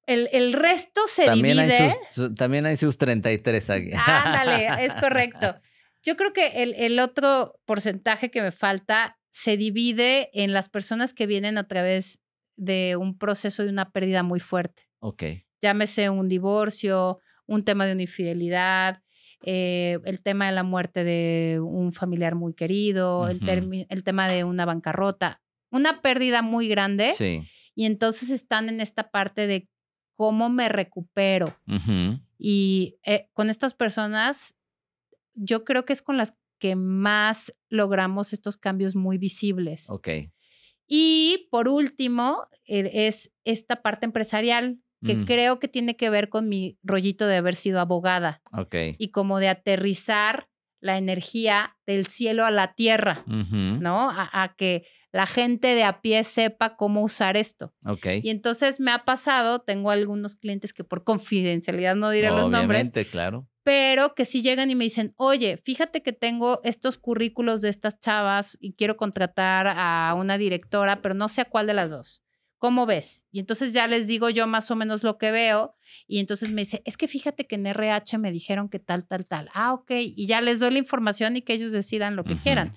el, el resto se También divide. hay, sus, su- también hay sus 33 aquí. Ándale, es correcto. (laughs) Yo creo que el, el otro porcentaje que me falta se divide en las personas que vienen a través de un proceso de una pérdida muy fuerte. Ok. Llámese un divorcio, un tema de una infidelidad, eh, el tema de la muerte de un familiar muy querido, el, tema de una bancarrota, una pérdida muy grande. Sí. Y entonces están en esta parte de cómo me recupero. Y eh, con estas personas, yo creo que es con las que más logramos estos cambios muy visibles. Ok. Y por último, eh, es esta parte empresarial que Mm. creo que tiene que ver con mi rollito de haber sido abogada Ok. y como de aterrizar la energía del cielo a la tierra. ¿no? A, a que la gente de a pie sepa cómo usar esto. Ok. Y entonces me ha pasado, tengo algunos clientes que por confidencialidad no diré los nombres, Obviamente, claro. pero que sí llegan y me dicen, oye, fíjate que tengo estos currículos de estas chavas y quiero contratar a una directora, pero no sé a cuál de las dos. ¿Cómo ves? Y entonces ya les digo yo más o menos lo que veo y entonces me dice, es que fíjate que en RH me dijeron que tal, tal, tal. Ah, ok. Y ya les doy la información y que ellos decidan lo que quieran.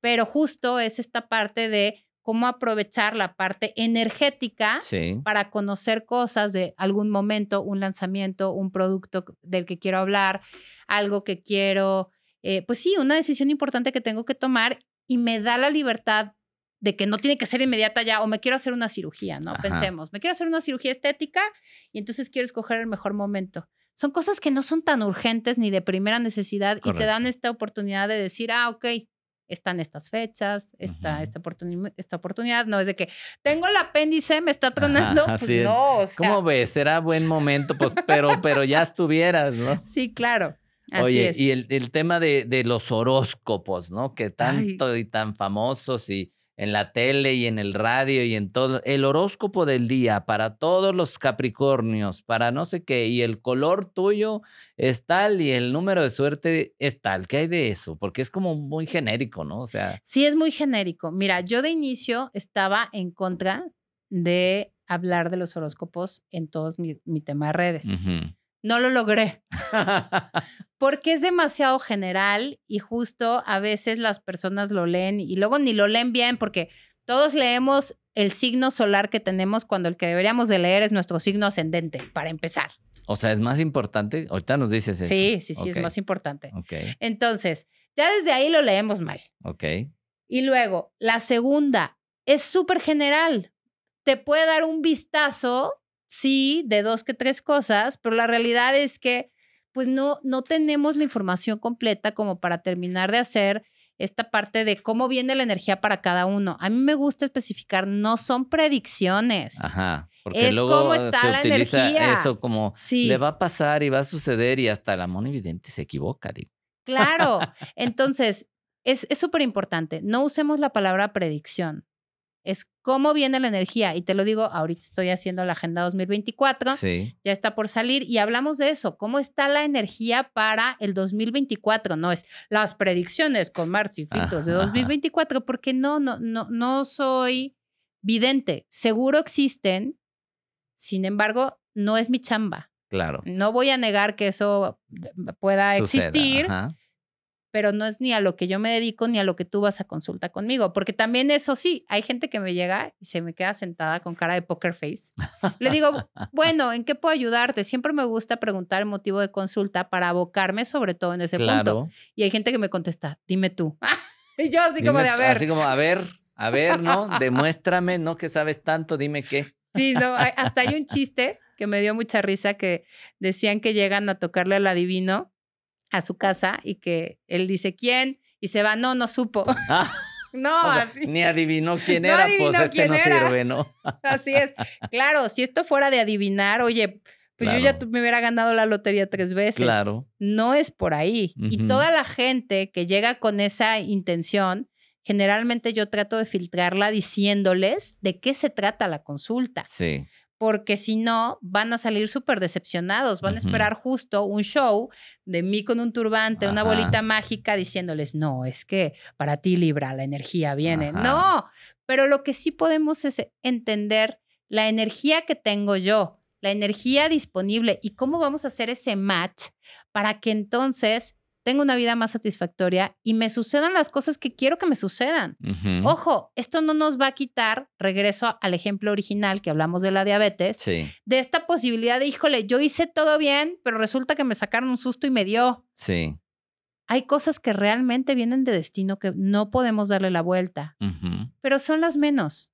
Pero justo es esta parte de cómo aprovechar la parte energética Sí. para conocer cosas de algún momento, un lanzamiento, un producto del que quiero hablar, algo que quiero, eh, pues sí, una decisión importante que tengo que tomar y me da la libertad de que no tiene que ser inmediata ya o me quiero hacer una cirugía, ¿no? Ajá. Pensemos, me quiero hacer una cirugía estética y entonces quiero escoger el mejor momento. Son cosas que no son tan urgentes ni de primera necesidad y te dan Correcto. esta oportunidad de decir, ah, ok, están estas fechas, está Ujú. esta, oportuni- esta oportunidad. No es de que tengo el apéndice, me está tronando. Ajá, (laughs) pues sí no, o sea, ¿Cómo ves? Será buen momento, pues, pero, pero ya estuvieras, ¿no? Sí, claro. Así Oye, es. y el, el tema de, de los horóscopos, ¿no? Que tanto y tan famosos y en la tele y en el radio y en todo. El horóscopo del día para todos los Capricornios, para no sé qué, y el color tuyo es tal y el número de suerte es tal. ¿Qué hay de eso? Porque es como muy genérico, ¿no? O sea, Sí, es muy genérico. Mira, yo de inicio estaba en contra de hablar de los horóscopos en todos mi, mi tema de redes. ujú. No lo logré (laughs) porque es demasiado general y justo a veces las personas lo leen y luego ni lo leen bien porque Todos leemos el signo solar que tenemos cuando el que deberíamos de leer es nuestro signo ascendente, para empezar. O sea, es más importante. Ahorita nos dices eso. Sí, sí, sí, es más importante. Ok, Entonces, ya desde ahí lo leemos mal. ok. Y luego, la segunda es súper general. Te puede dar un vistazo, sí, de dos que tres cosas, pero la realidad es que pues no, no tenemos la información completa como para terminar de hacer esta parte de cómo viene la energía para cada uno. A mí me gusta especificar, no son predicciones. Ajá. Porque Es luego cómo está se la utiliza energía. eso como Sí. le va a pasar y va a suceder y hasta la mona evidente se equivoca. digo. Claro. (laughs) Entonces, es es súper importante. No usemos la palabra predicción. Es cómo viene la energía. Y te lo digo, ahorita estoy haciendo la Agenda 2024. Sí. ya está por salir y hablamos de eso, cómo está la energía para el 2024, no es las predicciones con Fritos de Ajá, ajá. 2024, porque no, no, no, no soy vidente, seguro existen, sin embargo, no es mi chamba. Claro. No voy a negar que eso pueda Suceda, existir, ajá. Pero no es ni a lo que yo me dedico ni a lo que tú vas a consulta conmigo, porque también eso sí, hay gente que me llega y se me queda sentada con cara de poker face. Le digo, (laughs) bueno, ¿en qué puedo ayudarte? Siempre me gusta preguntar el motivo de consulta para abocarme sobre todo en ese punto. Y hay gente que me contesta, dime tú. (laughs) y yo así como de, a ver, Así como, a ver, a ver, ¿no? (laughs) Demuéstrame, ¿no? Que sabes tanto, dime qué. sí, no, hasta hay un chiste que me dio mucha risa que decían que llegan a tocarle al adivino a su casa y que él dice, ¿quién? Y se va, no, no supo. (laughs) Ah, (laughs) no, o sea, así. ni adivinó (laughs) quién No era, adivinó pues este quién no era. sirve, ¿no? Así es. Claro, si esto fuera de adivinar, oye, pues yo ya me hubiera ganado la lotería tres veces. Claro. No es por ahí. Y toda la gente que llega con esa intención, generalmente yo trato de filtrarla diciéndoles de qué se trata la consulta. Sí. Porque si no, van a salir súper decepcionados. Van a esperar justo un show de mí con un turbante, una bolita mágica, diciéndoles, no, es que para ti Libra la energía viene. Ajá. No, pero lo que sí podemos es entender la energía que tengo yo, la energía disponible y cómo vamos a hacer ese match para que entonces tenga una vida más satisfactoria y me sucedan las cosas que quiero que me sucedan. Ojo, esto no nos va a quitar, regreso al ejemplo original que hablamos de la diabetes, Sí, de esta posibilidad de, híjole, yo hice todo bien, pero resulta que me sacaron un susto y me dio. sí. Hay cosas que realmente vienen de destino que no podemos darle la vuelta, pero son las menos.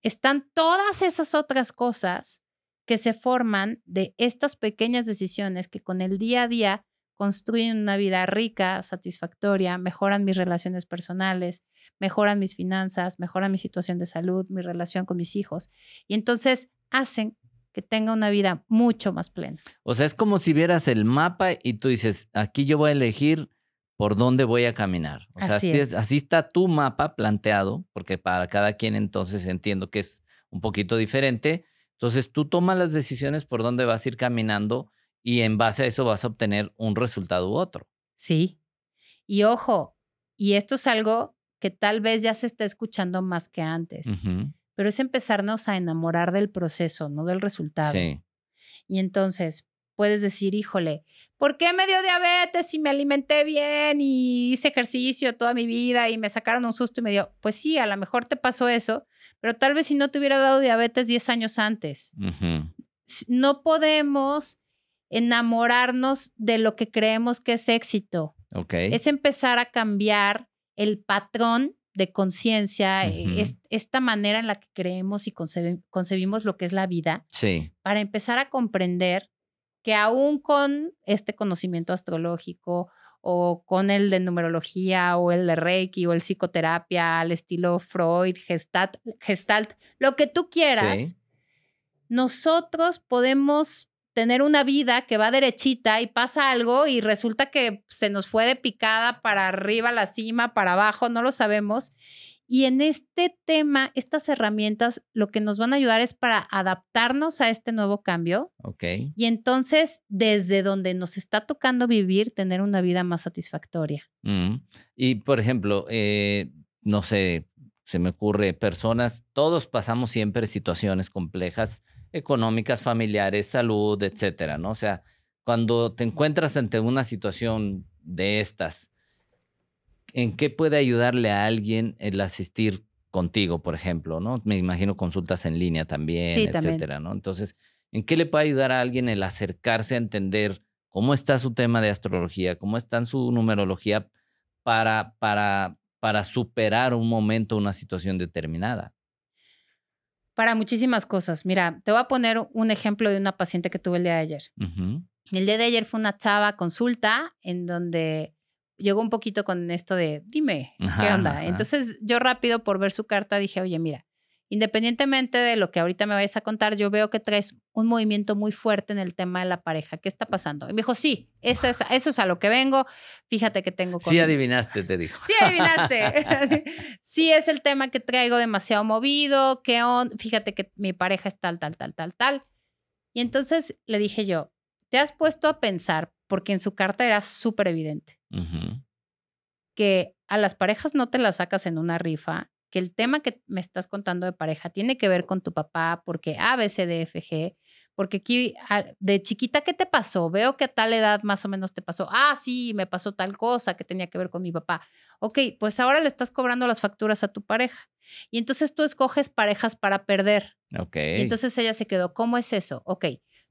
Están todas esas otras cosas que se forman de estas pequeñas decisiones que con el día a día construyen una vida rica, satisfactoria, mejoran mis relaciones personales, mejoran mis finanzas, mejoran mi situación de salud, mi relación con mis hijos. Y entonces hacen que tenga una vida mucho más plena. O sea, es como si vieras el mapa y tú dices, aquí yo voy a elegir por dónde voy a caminar. O sea, Así así, es. así está tu mapa planteado, porque para cada quien entonces entiendo que es un poquito diferente. Entonces tú tomas las decisiones por dónde vas a ir caminando y en base a eso vas a obtener un resultado u otro. Sí. Y ojo, y esto es algo que tal vez ya se está escuchando más que antes, pero es empezarnos a enamorar del proceso, no del resultado. Sí, Y entonces puedes decir, híjole, ¿por qué me dio diabetes si me alimenté bien y hice ejercicio toda mi vida y me sacaron un susto y me dio? Pues sí, a lo mejor te pasó eso, pero tal vez si no te hubiera dado diabetes 10 años antes. No podemos enamorarnos de lo que creemos que es éxito. Es empezar a cambiar el patrón de conciencia, es- esta manera en la que creemos y concebimos lo que es la vida Sí, para empezar a comprender que aún con este conocimiento astrológico o con el de numerología o el de Reiki o el psicoterapia al estilo Freud, Gestalt, Gestalt lo que tú quieras, Sí. nosotros podemos tener una vida que va derechita y pasa algo y resulta que se nos fue de picada para arriba, la cima, para abajo, no lo sabemos. Y en este tema, estas herramientas lo que nos van a ayudar es para adaptarnos a este nuevo cambio ok. y entonces desde donde nos está tocando vivir, tener una vida más satisfactoria. Mm. Y por ejemplo, eh, no sé, se me ocurre personas, todos pasamos siempre situaciones complejas, económicas, familiares, salud, etcétera, ¿no? O sea, cuando te encuentras ante una situación de estas, ¿en qué puede ayudarle a alguien el asistir contigo, por ejemplo, ¿no? Me imagino consultas en línea también, Sí, también. etcétera, ¿no? Entonces, ¿en qué le puede ayudar a alguien el acercarse a entender cómo está su tema de astrología, cómo está en su numerología para, para, para superar un momento, una situación determinada? Para muchísimas cosas. Mira, te voy a poner un ejemplo de una paciente que tuve el día de ayer. El día de ayer fue una chava consulta en donde llegó un poquito con esto de, dime, ¿qué Ajá, onda? ajá. Entonces yo rápido por ver su carta dije, oye, mira, independientemente de lo que ahorita me vayas a contar, yo veo que traes un movimiento muy fuerte en el tema de la pareja. ¿Qué está pasando? Y me dijo, sí, eso es, eso es a lo que vengo. Fíjate que tengo... Sí adivinaste, te dijo. Sí, adivinaste. (laughs) sí, es el tema que traigo demasiado movido. ¿Qué on? Fíjate que mi pareja es tal, tal, tal, tal, tal. Y entonces le dije yo, ¿te has puesto a pensar? Porque en su carta era súper evidente que a las parejas no te las sacas en una rifa, que el tema que me estás contando de pareja tiene que ver con tu papá, porque A, B, C, D, F, G, porque aquí a- de chiquita, ¿qué te pasó? Veo que a tal edad más o menos te pasó. Ah, sí, me pasó tal cosa que tenía que ver con mi papá. Ok, pues ahora le estás cobrando las facturas a tu pareja. Y entonces tú escoges parejas para perder. Ok. Y entonces ella se quedó, ¿cómo es eso? Ok,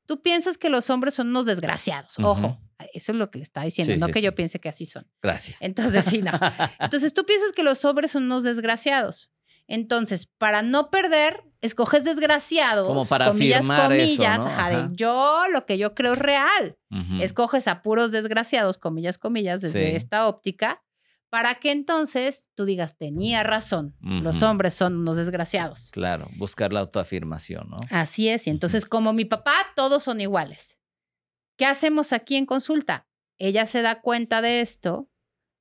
tú piensas que los hombres son unos desgraciados. Ojo. Eso es lo que le está diciendo, Sí, no sí, que sí. yo piense que así son. Gracias. Entonces, sí, no. (laughs) Entonces tú piensas que los hombres son unos desgraciados. Entonces, para no perder, escoges desgraciados, Como para comillas, eso, comillas, ¿no? ajá, de yo lo que yo creo es real. Escoges a puros desgraciados, comillas, comillas, desde esta óptica, para que entonces tú digas, tenía razón, los hombres son unos desgraciados. Claro, buscar la autoafirmación, ¿no? Así es, y entonces como mi papá, todos son iguales. ¿Qué hacemos aquí en consulta? Ella se da cuenta de esto,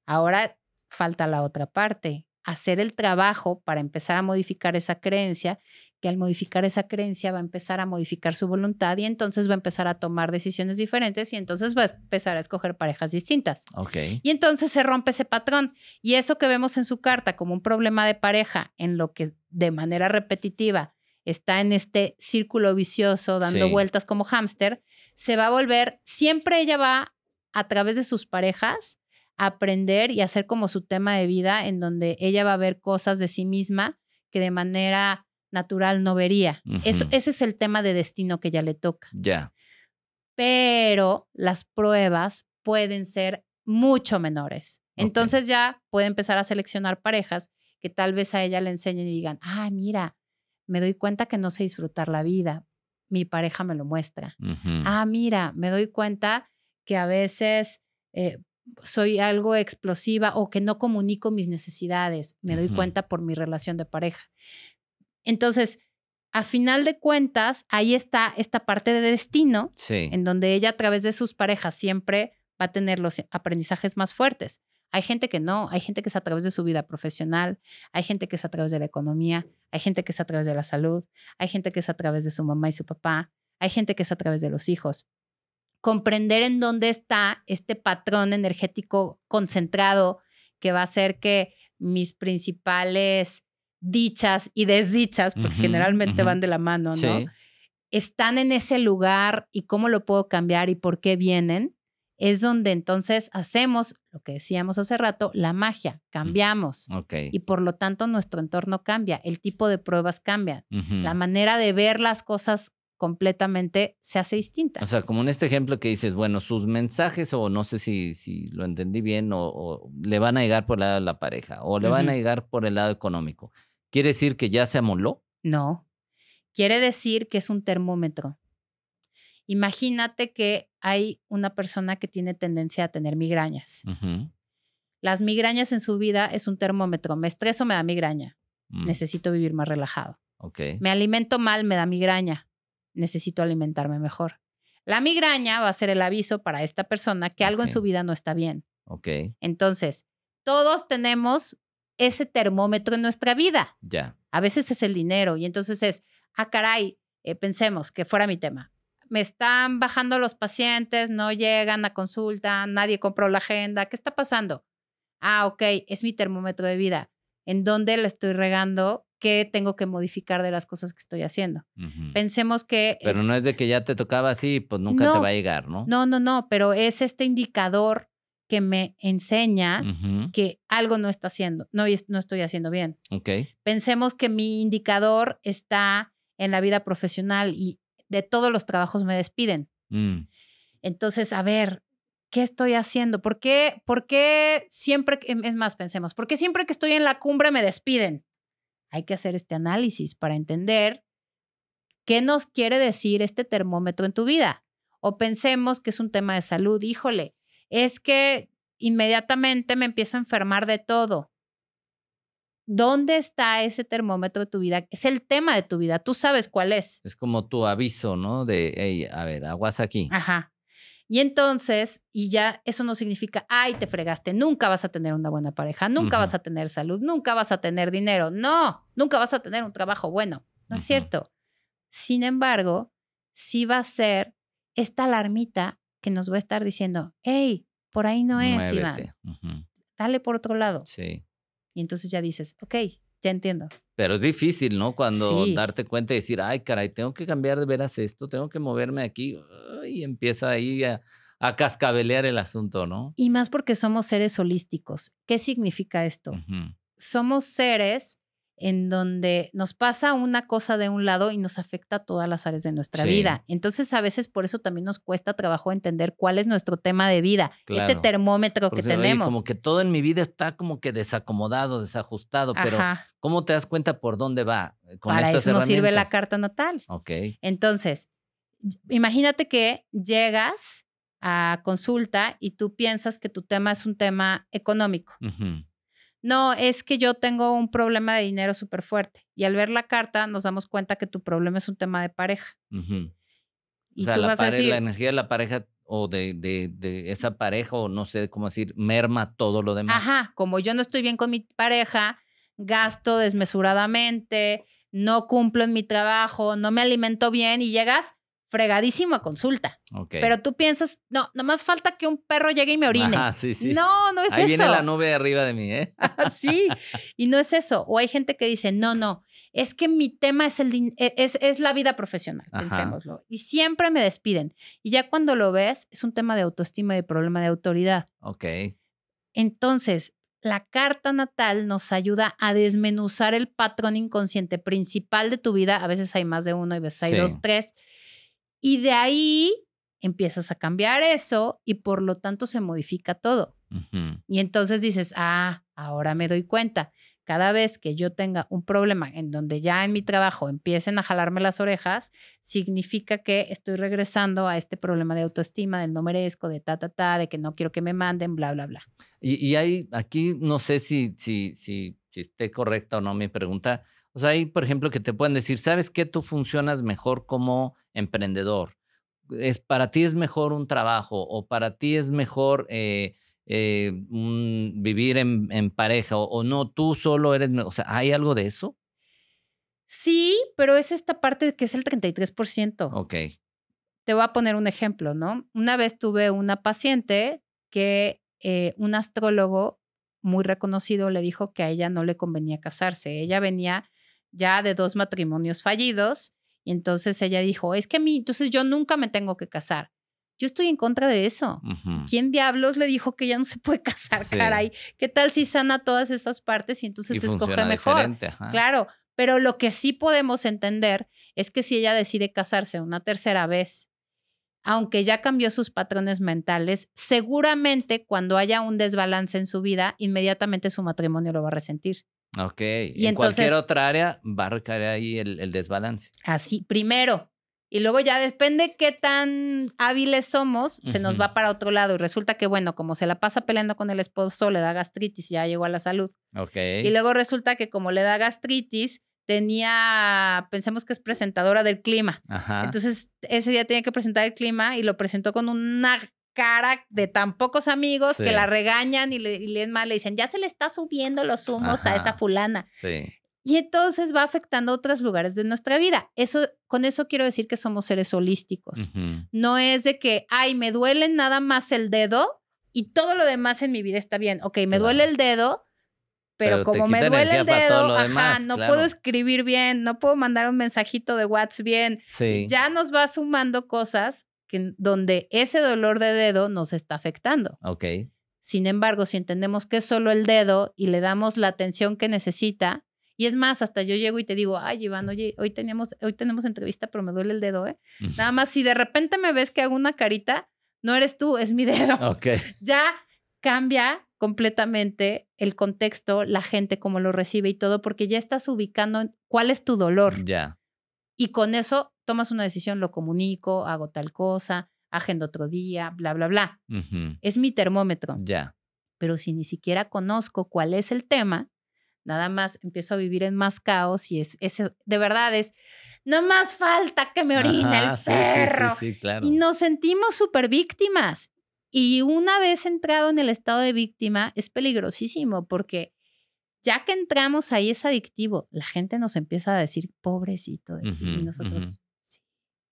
ahora falta la otra parte, hacer el trabajo para empezar a modificar esa creencia, que al modificar esa creencia va a empezar a modificar su voluntad y entonces va a empezar a tomar decisiones diferentes y entonces va a empezar a escoger parejas distintas. Ok. Y entonces se rompe ese patrón. Y eso que vemos en su carta como un problema de pareja, en lo que de manera repetitiva está en este círculo vicioso dando Sí. vueltas como hámster, se va a volver, siempre ella va a través de sus parejas a aprender y hacer como su tema de vida en donde ella va a ver cosas de sí misma que de manera natural no vería. Eso, ese es el tema de destino que ya le toca Ya. pero las pruebas pueden ser mucho menores. Entonces ya puede empezar a seleccionar parejas que tal vez a ella le enseñen y digan, ah, mira, me doy cuenta que no sé disfrutar la vida, mi pareja me lo muestra. Ah, mira, me doy cuenta que a veces eh, soy algo explosiva o que no comunico mis necesidades, me doy cuenta por mi relación de pareja. Entonces, a final de cuentas, ahí está esta parte de destino Sí. en donde ella a través de sus parejas siempre va a tener los aprendizajes más fuertes. Hay gente que no, hay gente que es a través de su vida profesional, hay gente que es a través de la economía, hay gente que es a través de la salud, hay gente que es a través de su mamá y su papá, hay gente que es a través de los hijos. Comprender en dónde está este patrón energético concentrado que va a hacer que mis principales dichas y desdichas, porque generalmente van de la mano, ¿no? Sí. están en ese lugar y cómo lo puedo cambiar y por qué vienen, es donde entonces hacemos lo que decíamos hace rato, la magia, cambiamos. Y por lo tanto nuestro entorno cambia, el tipo de pruebas cambia, la manera de ver las cosas completamente se hace distinta. O sea, como en este ejemplo que dices, bueno, sus mensajes, o no sé si, si lo entendí bien, o, o le van a llegar por el lado de la pareja, o le van a llegar por el lado económico. ¿Quiere decir que ya se amoló? No, quiere decir que es un termómetro. Imagínate que hay una persona que tiene tendencia a tener migrañas. Las migrañas en su vida es un termómetro. Me estreso, me da migraña. Mm, Necesito vivir más relajado. Ok. Me alimento mal, me da migraña. Necesito alimentarme mejor. La migraña va a ser el aviso para esta persona que algo en su vida no está bien. Ok. Entonces, todos tenemos ese termómetro en nuestra vida. Ya. A veces es el dinero y entonces es, ah, caray, eh, pensemos que fuera mi tema. Me están bajando los pacientes, no llegan a consulta, nadie compró la agenda. ¿Qué está pasando? Ah, ok, es mi termómetro de vida. ¿En dónde le estoy regando? ¿Qué tengo que modificar de las cosas que estoy haciendo? Pensemos que... eh, Pero no es de que ya te tocaba así, pues nunca te no, va a llegar, ¿no? No, no, no, pero es este indicador que me enseña que algo no está haciendo, no, no estoy haciendo bien. Ok. Pensemos que mi indicador está en la vida profesional y de todos los trabajos me despiden. Mm, Entonces, a ver, ¿qué estoy haciendo? ¿Por qué, por qué siempre, que- es más, pensemos, ¿por qué siempre que estoy en la cumbre me despiden? Hay que hacer este análisis para entender qué nos quiere decir este termómetro en tu vida. O pensemos que es un tema de salud. Híjole, es que inmediatamente me empiezo a enfermar de todo. ¿Dónde está ese termómetro de tu vida? Es el tema de tu vida. Tú sabes cuál es. Es como tu aviso, ¿no? De, hey, a ver, aguas aquí. Ajá. Y entonces, y ya eso no significa, ay, te fregaste, nunca vas a tener una buena pareja, nunca vas a tener salud, nunca vas a tener dinero, no, nunca vas a tener un trabajo bueno. No es cierto. Sin embargo, sí va a ser esta alarmita que nos va a estar diciendo, hey, por ahí no es, Iván, dale por otro lado. Sí. Y entonces ya dices, ok, ya entiendo. Pero es difícil, ¿no? Cuando Sí. darte cuenta y decir, ay, caray, tengo que cambiar de veras esto, tengo que moverme aquí. Y empieza ahí a, a cascabelear el asunto, ¿no? Y más porque somos seres holísticos. ¿Qué significa esto? Somos seres en donde nos pasa una cosa de un lado y nos afecta a todas las áreas de nuestra Sí. vida. Entonces, a veces por eso también nos cuesta trabajo entender cuál es nuestro tema de vida, este termómetro que dice, "Oye, tenemos. como que todo en mi vida está como que desacomodado, desajustado, pero. ¿cómo te das cuenta por dónde va? Con Para estas eso nos sirve la carta natal. Ok. Entonces, imagínate que llegas a consulta y tú piensas que tu tema es un tema económico. No, es que yo tengo un problema de dinero súper fuerte. Y al ver la carta nos damos cuenta que tu problema es un tema de pareja. Y o sea, tú la, vas a pare- decir, la energía de la pareja o de, de- de esa pareja, o no sé cómo decir, merma todo lo demás. ajá, como yo no estoy bien con mi pareja, gasto desmesuradamente, no cumplo en mi trabajo, no me alimento bien y llegas fregadísimo a consulta. Pero tú piensas, no, nomás falta que un perro llegue y me orine. Ajá, sí, sí. No, no es Ahí eso. viene la nube arriba de mí, ¿eh? (laughs) sí, y no es eso. O hay gente que dice, no, no, es que mi tema es, el e- es, es la vida profesional, Ajá. pensémoslo. Y siempre me despiden. Y ya cuando lo ves, es un tema de autoestima y de problema de autoridad. Ok. Entonces, la carta natal nos ayuda a desmenuzar el patrón inconsciente principal de tu vida. A veces hay más de uno, y a veces hay Sí. dos, tres. Y de ahí empiezas a cambiar eso y por lo tanto se modifica todo. ujú, Y entonces dices, ah, ahora me doy cuenta. Cada vez que yo tenga un problema en donde ya en mi trabajo empiecen a jalarme las orejas, significa que estoy regresando a este problema de autoestima, del no merezco, de ta, ta, ta, de que no quiero que me manden, bla, bla, bla. Y, y hay, aquí no sé si, si, si, si esté correcta o no mi pregunta. O sea, hay, por ejemplo, que te pueden decir, ¿sabes qué? Tú funcionas mejor como emprendedor. Es, para ti es mejor un trabajo o para ti es mejor eh, eh, un- vivir en, en pareja o, o no, tú solo eres, o sea, ¿hay algo de eso? Sí, pero es esta parte que es el 33%. Ok. Te voy a poner un ejemplo, ¿no? Una vez tuve una paciente que eh, un astrólogo muy reconocido le dijo que a ella no le convenía casarse. Ella venía ya de dos matrimonios fallidos y entonces ella dijo, es que a mí, entonces yo nunca me tengo que casar. Yo estoy en contra de eso. ¿Quién diablos le dijo que ya no se puede casar, Sí. caray? ¿Qué tal si sana todas esas partes y Y entonces escoge funciona mejor? Claro, pero lo que sí podemos entender es que si ella decide casarse una tercera vez, aunque ya cambió sus patrones mentales, seguramente cuando haya un desbalance en su vida, inmediatamente su matrimonio lo va a resentir. Ok. Y en cualquier otra área va a recaer ahí el, el desbalance. Así, primero. Y luego ya depende qué tan hábiles somos, se nos va para otro lado. Y resulta que, bueno, como se la pasa peleando con el esposo, le da gastritis y ya llegó a la salud. Ok. Y luego resulta que como le da gastritis, tenía, pensemos que es presentadora del clima. Ajá. Entonces, ese día tenía que presentar el clima y lo presentó con una cara de tan pocos amigos Sí. que la regañan y le, y le, más, le dicen, ya se le está subiendo los humos a esa fulana. sí. Y entonces va afectando otros lugares de nuestra vida. Eso, con eso quiero decir que somos seres holísticos. No es de que, ay, me duele nada más el dedo y todo lo demás en mi vida está bien. Ok, me Claro. duele el dedo, pero, como me duele el dedo, ajá, demás, no claro. puedo escribir bien, no puedo mandar un mensajito de WhatsApp bien. Sí. Ya nos va sumando cosas que, donde ese dolor de dedo nos está afectando. Ok. Sin embargo, si entendemos que es solo el dedo y le damos la atención que necesita, y es más, hasta yo llego y te digo, ay, Iván, oye, hoy, teníamos, hoy tenemos entrevista, pero me duele el dedo, ¿eh? Nada más, si de repente me ves que hago una carita, no eres tú, es mi dedo. Ok. (laughs) Ya cambia completamente el contexto, la gente, cómo lo recibe y todo, porque ya estás ubicando cuál es tu dolor. Ya. Y con eso tomas una decisión, lo comunico, hago tal cosa, agendo otro día, bla, bla, bla. Ujú. Es mi termómetro. Ya. Pero si ni siquiera conozco cuál es el tema, nada más empiezo a vivir en más caos y es, es de verdad es, no más falta que me orine Ajá, el sí, sí, sí, perro. Sí, claro. Y nos sentimos súper víctimas. Y una vez entrado en el estado de víctima, es peligrosísimo porque ya que entramos ahí es adictivo. La gente nos empieza a decir, pobrecito de ti. Ujú, Y nosotros, sí.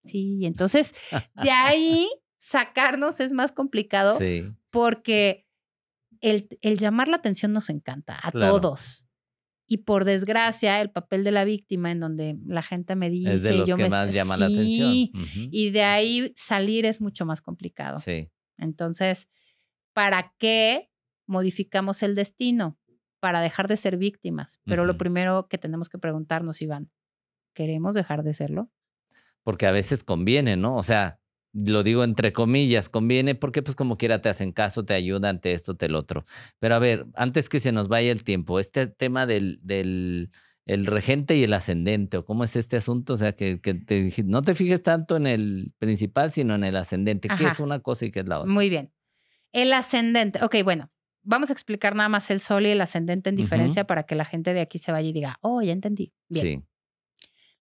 Sí, y entonces de ahí sacarnos es más complicado Sí. porque el, el llamar la atención nos encanta a Claro. todos. Y por desgracia, el papel de la víctima, en donde la gente me dice, Es de los yo que me más llama la atención. Y de ahí salir es mucho más complicado. Sí. Entonces, ¿para qué modificamos el destino? Para dejar de ser víctimas. Pero lo primero que tenemos que preguntarnos, Iván, ¿queremos dejar de serlo? Porque a veces conviene, ¿no? O sea, lo digo entre comillas, conviene porque pues como quiera te hacen caso, te ayudan, te esto, te el otro. Pero a ver, antes que se nos vaya el tiempo, este tema del, del el regente y el ascendente, o cómo es este asunto, o sea, que, que te no te fijes tanto en el principal, sino en el ascendente. ¿Qué es una cosa y qué es la otra? Muy bien. El ascendente. Ok, bueno, vamos a explicar nada más el sol y el ascendente en diferencia para que la gente de aquí se vaya y diga, oh, ya entendí. Bien. Sí.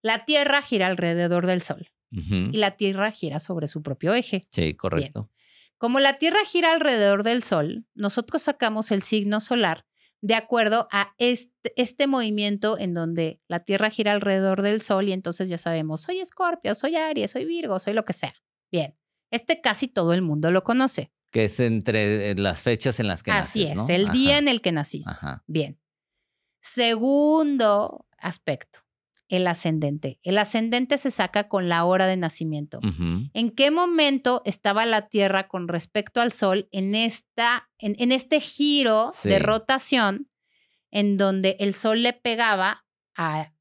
La Tierra gira alrededor del Sol y la Tierra gira sobre su propio eje. Sí, correcto. Como la Tierra gira alrededor del Sol, nosotros sacamos el signo solar de acuerdo a este, este movimiento en donde la Tierra gira alrededor del Sol y entonces ya sabemos, soy Escorpio, soy Aries, soy Virgo, soy lo que sea. Bien, este casi todo el mundo lo conoce. Que es entre eh, las fechas en las que Así naces, es, ¿no? el Ajá, día en el que naciste. Ajá. Bien. Segundo aspecto, el ascendente. El ascendente se saca con la hora de nacimiento. ¿En qué momento estaba la Tierra con respecto al Sol en, esta, en, en este giro Sí. de rotación en donde el Sol le pegaba a,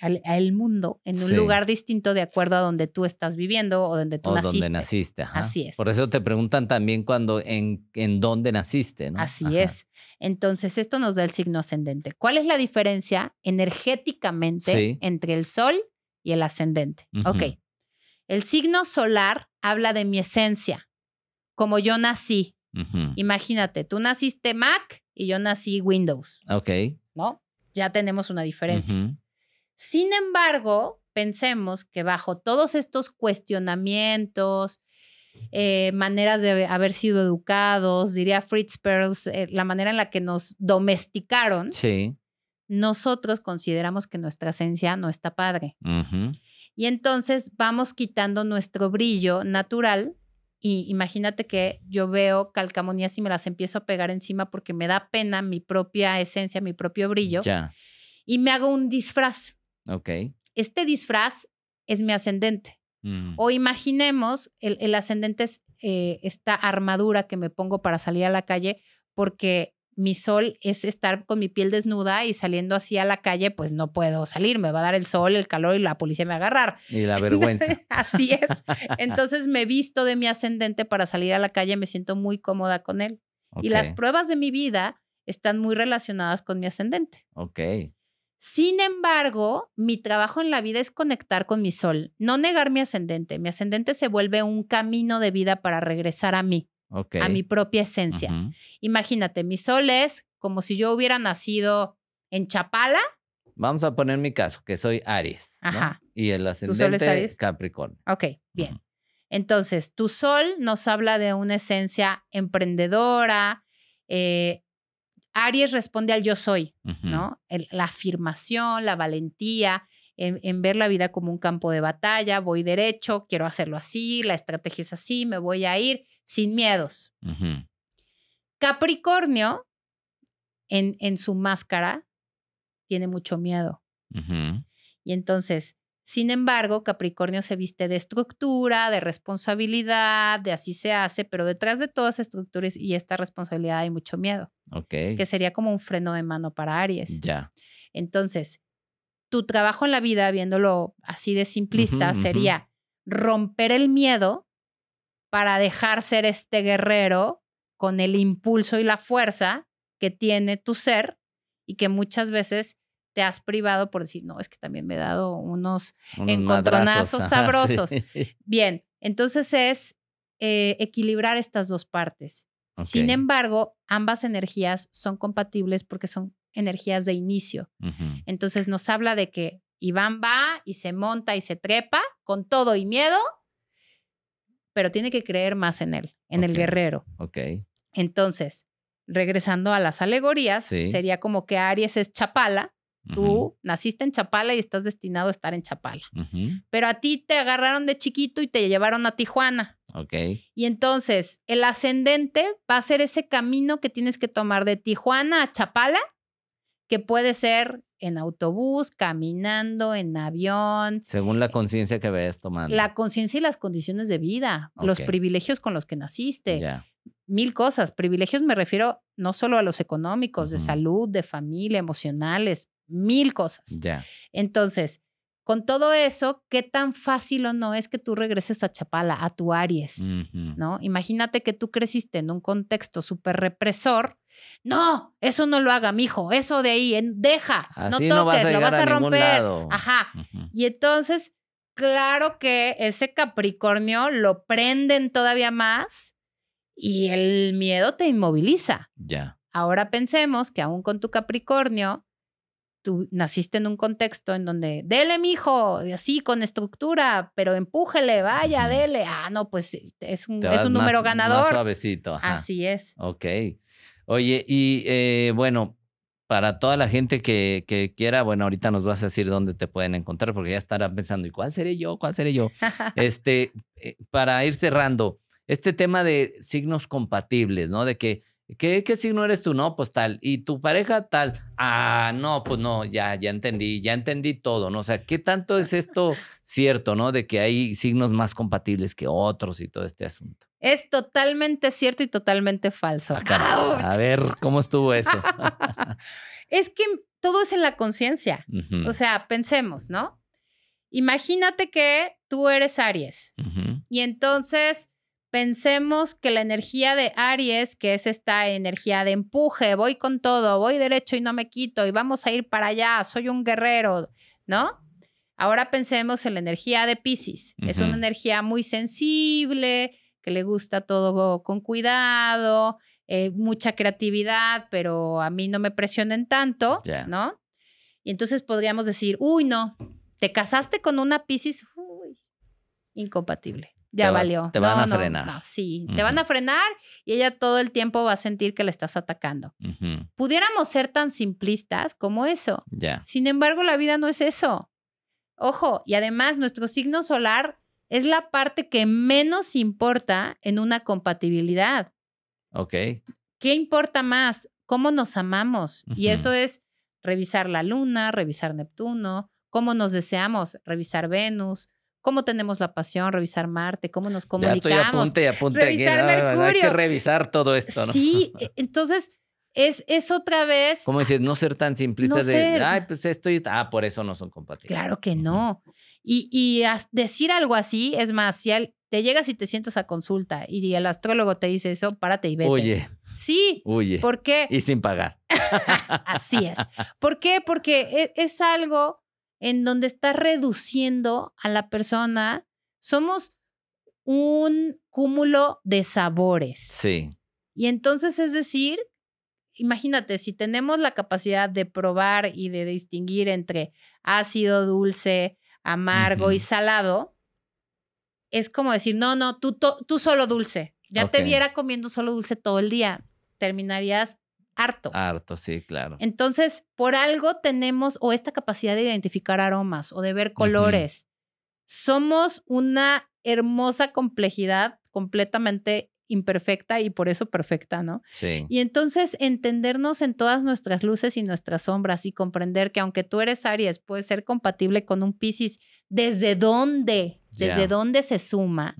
al, al mundo en un Sí. lugar distinto de acuerdo a donde tú estás viviendo o donde tú o naciste? donde naciste. ajá. Así es. Por eso te preguntan también cuando en, en dónde naciste, ¿no? Así Ajá. es. Entonces, esto nos da el signo ascendente. ¿Cuál es la diferencia energéticamente Sí. entre el sol y el ascendente? Ok. El signo solar habla de mi esencia, como yo nací. Imagínate, tú naciste Mac y yo nací Windows, Ok. ¿no? Ya tenemos una diferencia. Sin embargo, pensemos que bajo todos estos cuestionamientos, eh, maneras de haber sido educados, diría Fritz Perls, eh, la manera en la que nos domesticaron, Sí. nosotros consideramos que nuestra esencia no está padre. Y entonces vamos quitando nuestro brillo natural. Y imagínate que yo veo calcamonías y me las empiezo a pegar encima porque me da pena mi propia esencia, mi propio brillo. Ya. Y me hago un disfraz. Ok. Este disfraz es mi ascendente. Mm. O imaginemos, el, el ascendente es eh, esta armadura que me pongo para salir a la calle porque mi sol es estar con mi piel desnuda y saliendo así a la calle, pues no puedo salir, me va a dar el sol, el calor y la policía me va a agarrar. Y la vergüenza. (laughs) así es. (laughs) Entonces me visto de mi ascendente para salir a la calle, me siento muy cómoda con él. Y las pruebas de mi vida están muy relacionadas con mi ascendente. Ok. Sin embargo, mi trabajo en la vida es conectar con mi sol, no negar mi ascendente. Mi ascendente se vuelve un camino de vida para regresar a mí, a mi propia esencia. Imagínate, mi sol es como si yo hubiera nacido en Chapala. Vamos a poner mi caso, que soy Aries. ¿no? Ajá. Y el es ascendente Aries? Capricornio. Ok, bien. Entonces, tu sol nos habla de una esencia emprendedora. eh, Aries responde al yo soy. ¿no? El- la afirmación, la valentía, en, en ver la vida como un campo de batalla, voy derecho, quiero hacerlo así, la estrategia es así, me voy a ir sin miedos. Capricornio, en, en su máscara, tiene mucho miedo. Y entonces, Sin embargo, Capricornio se viste de estructura, de responsabilidad, de así se hace, pero detrás de todas esas estructuras y esta responsabilidad hay mucho miedo, Ok. que sería como un freno de mano para Aries. Ya. Entonces, tu trabajo en la vida, viéndolo así de simplista, sería romper el miedo para dejar ser este guerrero con el impulso y la fuerza que tiene tu ser y que muchas veces te has privado por decir, no, es que también me he dado unos... Unos Encontronazos madrazos, ajá, sabrosos. sí. (laughs) Bien, entonces es eh, equilibrar estas dos partes. Sin embargo, ambas energías son compatibles porque son energías de inicio. Entonces nos habla de que Iván va y se monta y se trepa con todo y miedo, pero tiene que creer más en él, en el guerrero. Ok. Entonces, regresando a las alegorías, Sí. sería como que Aries es Chapala, tú naciste en Chapala y estás destinado a estar en Chapala, pero a ti te agarraron de chiquito y te llevaron a Tijuana. Ok. Y entonces el ascendente va a ser ese camino que tienes que tomar de Tijuana a Chapala, que puede ser en autobús, caminando, en avión, Según la conciencia que vayas tomando. la conciencia y las condiciones de vida, los privilegios con los que naciste, Ya. mil cosas. Privilegios me refiero no solo a los económicos, de salud, de familia, emocionales, mil cosas. Ya. Entonces, con todo eso, ¿qué tan fácil o no es que tú regreses a Chapala, a tu Aries? ¿no? Imagínate que tú creciste en un contexto súper represor. No, eso no lo haga, mijo, eso de ahí, en- deja, Así no toques, no vas a lo vas a, romper. Ajá. Y entonces, claro que ese Capricornio lo prenden todavía más y el miedo te inmoviliza. Ya. Ahora pensemos que aún con tu Capricornio, tú naciste en un contexto en donde, dele, mijo, así con estructura, pero empújele, vaya, dele. Ah, no, pues es un, es un más- número Más ganador. suavecito. Ajá. Así es. Ok. Oye, y eh, bueno, para toda la gente que, que quiera, bueno, ahorita nos vas a decir dónde te pueden encontrar, porque ya estarán pensando, ¿y cuál seré yo? ¿Cuál seré yo? (laughs) este, eh, para ir cerrando, este tema de signos compatibles, ¿no? De que, ¿qué, ¿qué signo eres tú? No, pues tal. ¿Y tu pareja tal? Ah, no, pues no, ya, ya entendí, ya entendí todo, ¿no? O sea, ¿qué tanto es esto cierto, ¿no? De que hay signos más compatibles que otros y todo este asunto. Es totalmente cierto y totalmente falso. Ah. A ver, ¿cómo estuvo eso? (laughs) Es que todo es en la conciencia. O sea, pensemos, ¿no? Imagínate que tú eres Aries y entonces pensemos que la energía de Aries, que es esta energía de empuje, voy con todo, voy derecho y no me quito y vamos a ir para allá, soy un guerrero, ¿no? Ahora pensemos en la energía de Pisces. Es una energía muy sensible, que le gusta todo con cuidado, eh, mucha creatividad, pero a mí no me presionen tanto. ¿no? Y entonces podríamos decir, uy, no, te casaste con una Pisces, uy, incompatible. Ya Te va- valió. te van a no, frenar. no, sí, te van a frenar y ella todo el tiempo va a sentir que le estás atacando. Pudiéramos ser tan simplistas como eso. Ya. Sin embargo, la vida no es eso. Ojo, y además nuestro signo solar es la parte que menos importa en una compatibilidad. Ok. ¿Qué importa más? ¿Cómo nos amamos? Y eso es revisar la luna, revisar Neptuno, cómo nos deseamos, revisar Venus, cómo tenemos la pasión, revisar Marte, cómo nos Ya estoy comunicamos. apunte y apunte aquí. Revisar ¿no? Hay que Mercurio. revisar todo esto, ¿no? Sí, e- entonces es, es otra vez. Como dices, no ser tan simplistas de, ser. ay, pues esto y ah, por eso no son compatibles. Claro que no. Y, y decir algo así, es más, si al- te llegas y te sientas a consulta y el astrólogo te dice eso, párate y vete. Huye, Sí, huye. ¿por qué? Y sin pagar. (laughs) Así es. ¿Por qué? Porque e- es algo en donde estás reduciendo a la persona. Somos un cúmulo de sabores. Sí. Y entonces, es decir, imagínate, si tenemos la capacidad de probar y de distinguir entre ácido, dulce, amargo y salado, es como decir, no, no, tú, tú solo dulce. Ya te viera comiendo solo dulce todo el día. Terminarías harto. Harto, sí, claro. Entonces, por algo tenemos o esta capacidad de identificar aromas o de ver colores. Somos una hermosa complejidad completamente imperfecta y por eso perfecta, ¿no? Sí. Y entonces entendernos en todas nuestras luces y nuestras sombras y comprender que aunque tú eres Aries, puede ser compatible con un Pisces, ¿desde dónde? ¿Desde dónde se suma?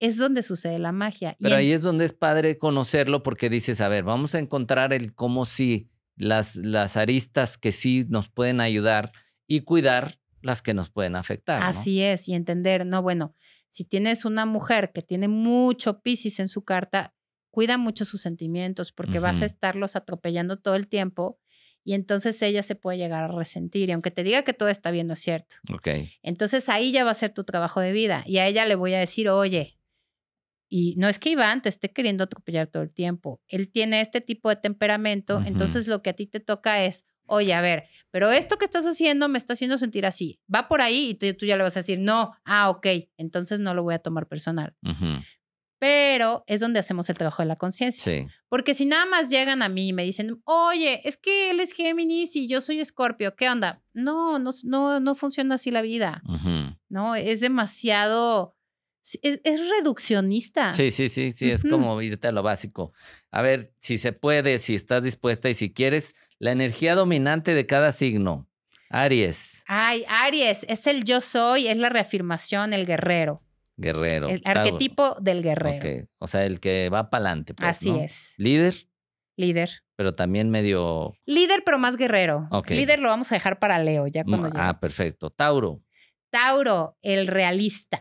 Es donde sucede la magia. Y Pero en- ahí es donde es padre conocerlo porque dices, a ver, vamos a encontrar el cómo sí, las, las aristas que sí nos pueden ayudar y cuidar las que nos pueden afectar. ¿no? Así es, y entender, no, bueno, si tienes una mujer que tiene mucho Piscis en su carta, cuida mucho sus sentimientos porque vas a estarlos atropellando todo el tiempo y entonces ella se puede llegar a resentir. Y aunque te diga que todo está bien, no es cierto. Ok. Entonces ahí ya va a ser tu trabajo de vida y a ella le voy a decir, oye, y no es que Iván te esté queriendo atropellar todo el tiempo. Él tiene este tipo de temperamento, entonces lo que a ti te toca es, oye, a ver, pero esto que estás haciendo me está haciendo sentir así. Va por ahí y tú, tú ya le vas a decir, no, ah, ok, entonces no lo voy a tomar personal. Pero es donde hacemos el trabajo de la conciencia. Sí. Porque si nada más llegan a mí y me dicen, oye, es que él es Géminis y yo soy Escorpio, ¿qué onda? No, no, no, no funciona así la vida. ¿no? Es demasiado, es, es reduccionista. Sí, sí, sí, sí, es como irte a lo básico. A ver, si se puede, si estás dispuesta y si quieres, la energía dominante de cada signo. Aries, Ay, Aries, es el yo soy, es la reafirmación, el guerrero, guerrero. el Tauro. arquetipo del guerrero. O sea, el que va para adelante. Así es. Líder, Líder. pero también medio. Líder, pero más guerrero. Líder lo vamos a dejar para Leo, ya cuando ah, lleguemos. perfecto. Tauro, Tauro, el realista,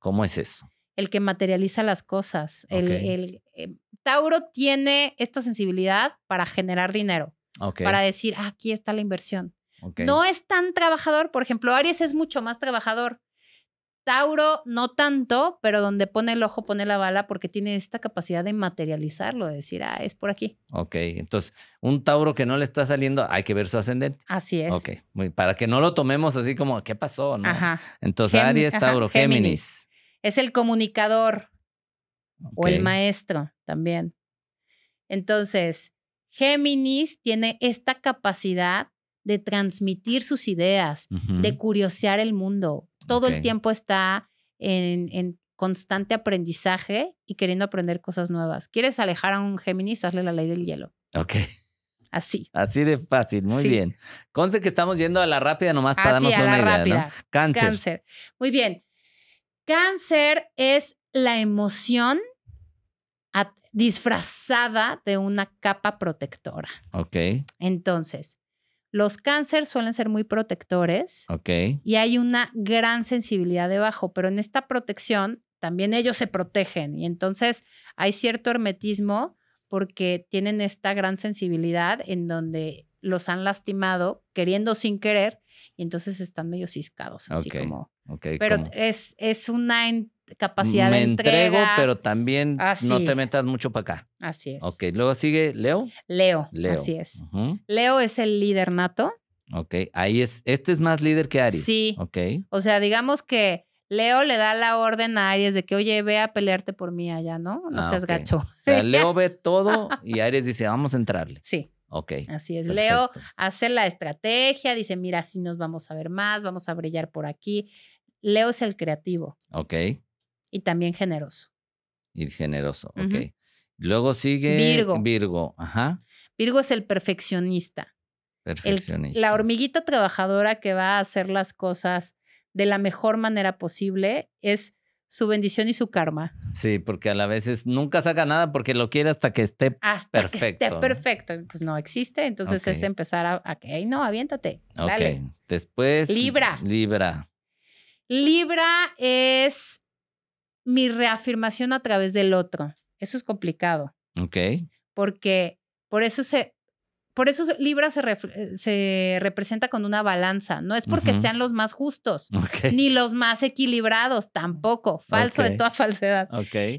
¿cómo es eso? el que materializa las cosas. El, eh, Tauro tiene esta sensibilidad para generar dinero, para decir, "Ah, aquí está la inversión. No es tan trabajador, por ejemplo, Aries es mucho más trabajador. Tauro no tanto, pero donde pone el ojo pone la bala porque tiene esta capacidad de materializarlo, de decir, ah, es por aquí. Ok, entonces, un Tauro que no le está saliendo, hay que ver su ascendente. Así es. Ok, muy- para que no lo tomemos así como, ¿qué pasó? No? Ajá. Entonces, Gem- Aries, ajá, Tauro, Géminis. Géminis. Es el comunicador o el maestro también. Entonces, Géminis tiene esta capacidad de transmitir sus ideas, de curiosear el mundo. Todo el tiempo está en, en constante aprendizaje y queriendo aprender cosas nuevas. ¿Quieres alejar a un Géminis? Hazle la ley del hielo. Ok, Así. así de fácil, muy Sí. bien. Conste que estamos yendo a la rápida nomás para Así, darnos a una la idea, rápida. ¿no? Cáncer. Cáncer. Muy bien. Cáncer es la emoción disfrazada de una capa protectora. Ok, Entonces, los cáncer suelen ser muy protectores ok, y hay una gran sensibilidad debajo, pero en esta protección también ellos se protegen y entonces hay cierto hermetismo porque tienen esta gran sensibilidad en donde los han lastimado queriendo sin querer y entonces están medio ciscados, así Ok, como. Pero es, es una en- capacidad Me de entrega. entrego, pero también no te metas mucho para acá. Así es. Ok, luego sigue Leo. Leo, Leo. así es. Leo es el líder nato. Ok, ahí es, este es más líder que Aries. Sí. Ok, O sea, digamos que Leo le da la orden a Aries de que, oye, ve a pelearte por mí allá, ¿no? No Ah, seas gacho. o sea, (laughs) Leo ve todo (laughs) y Aries dice, vamos a entrarle. Sí, Ok. así es. Leo hace la estrategia, dice, mira, así nos vamos a ver más, vamos a brillar por aquí. Leo es el creativo Ok, y también generoso. y generoso. Ok. Luego sigue Virgo. Virgo. Ajá. Virgo es el perfeccionista, el- Perfeccionista. la hormiguita trabajadora que va a hacer las cosas de la mejor manera posible. Es su bendición y su karma. Sí, porque a la vez es- nunca saca nada porque lo quiere hasta que esté. Hasta que Perfecto, esté ¿no? perfecto. Pues no existe. Entonces es empezar a, a que, "Ay, no, aviéntate. Ok. Dale. Después. Libra. Libra. Libra es mi reafirmación a través del otro. Eso es complicado, Ok. porque por eso se, por eso Libra se, eh, se representa con una balanza. No es porque sean los más justos, ni los más equilibrados, tampoco. Falso de toda (laughs) falsedad.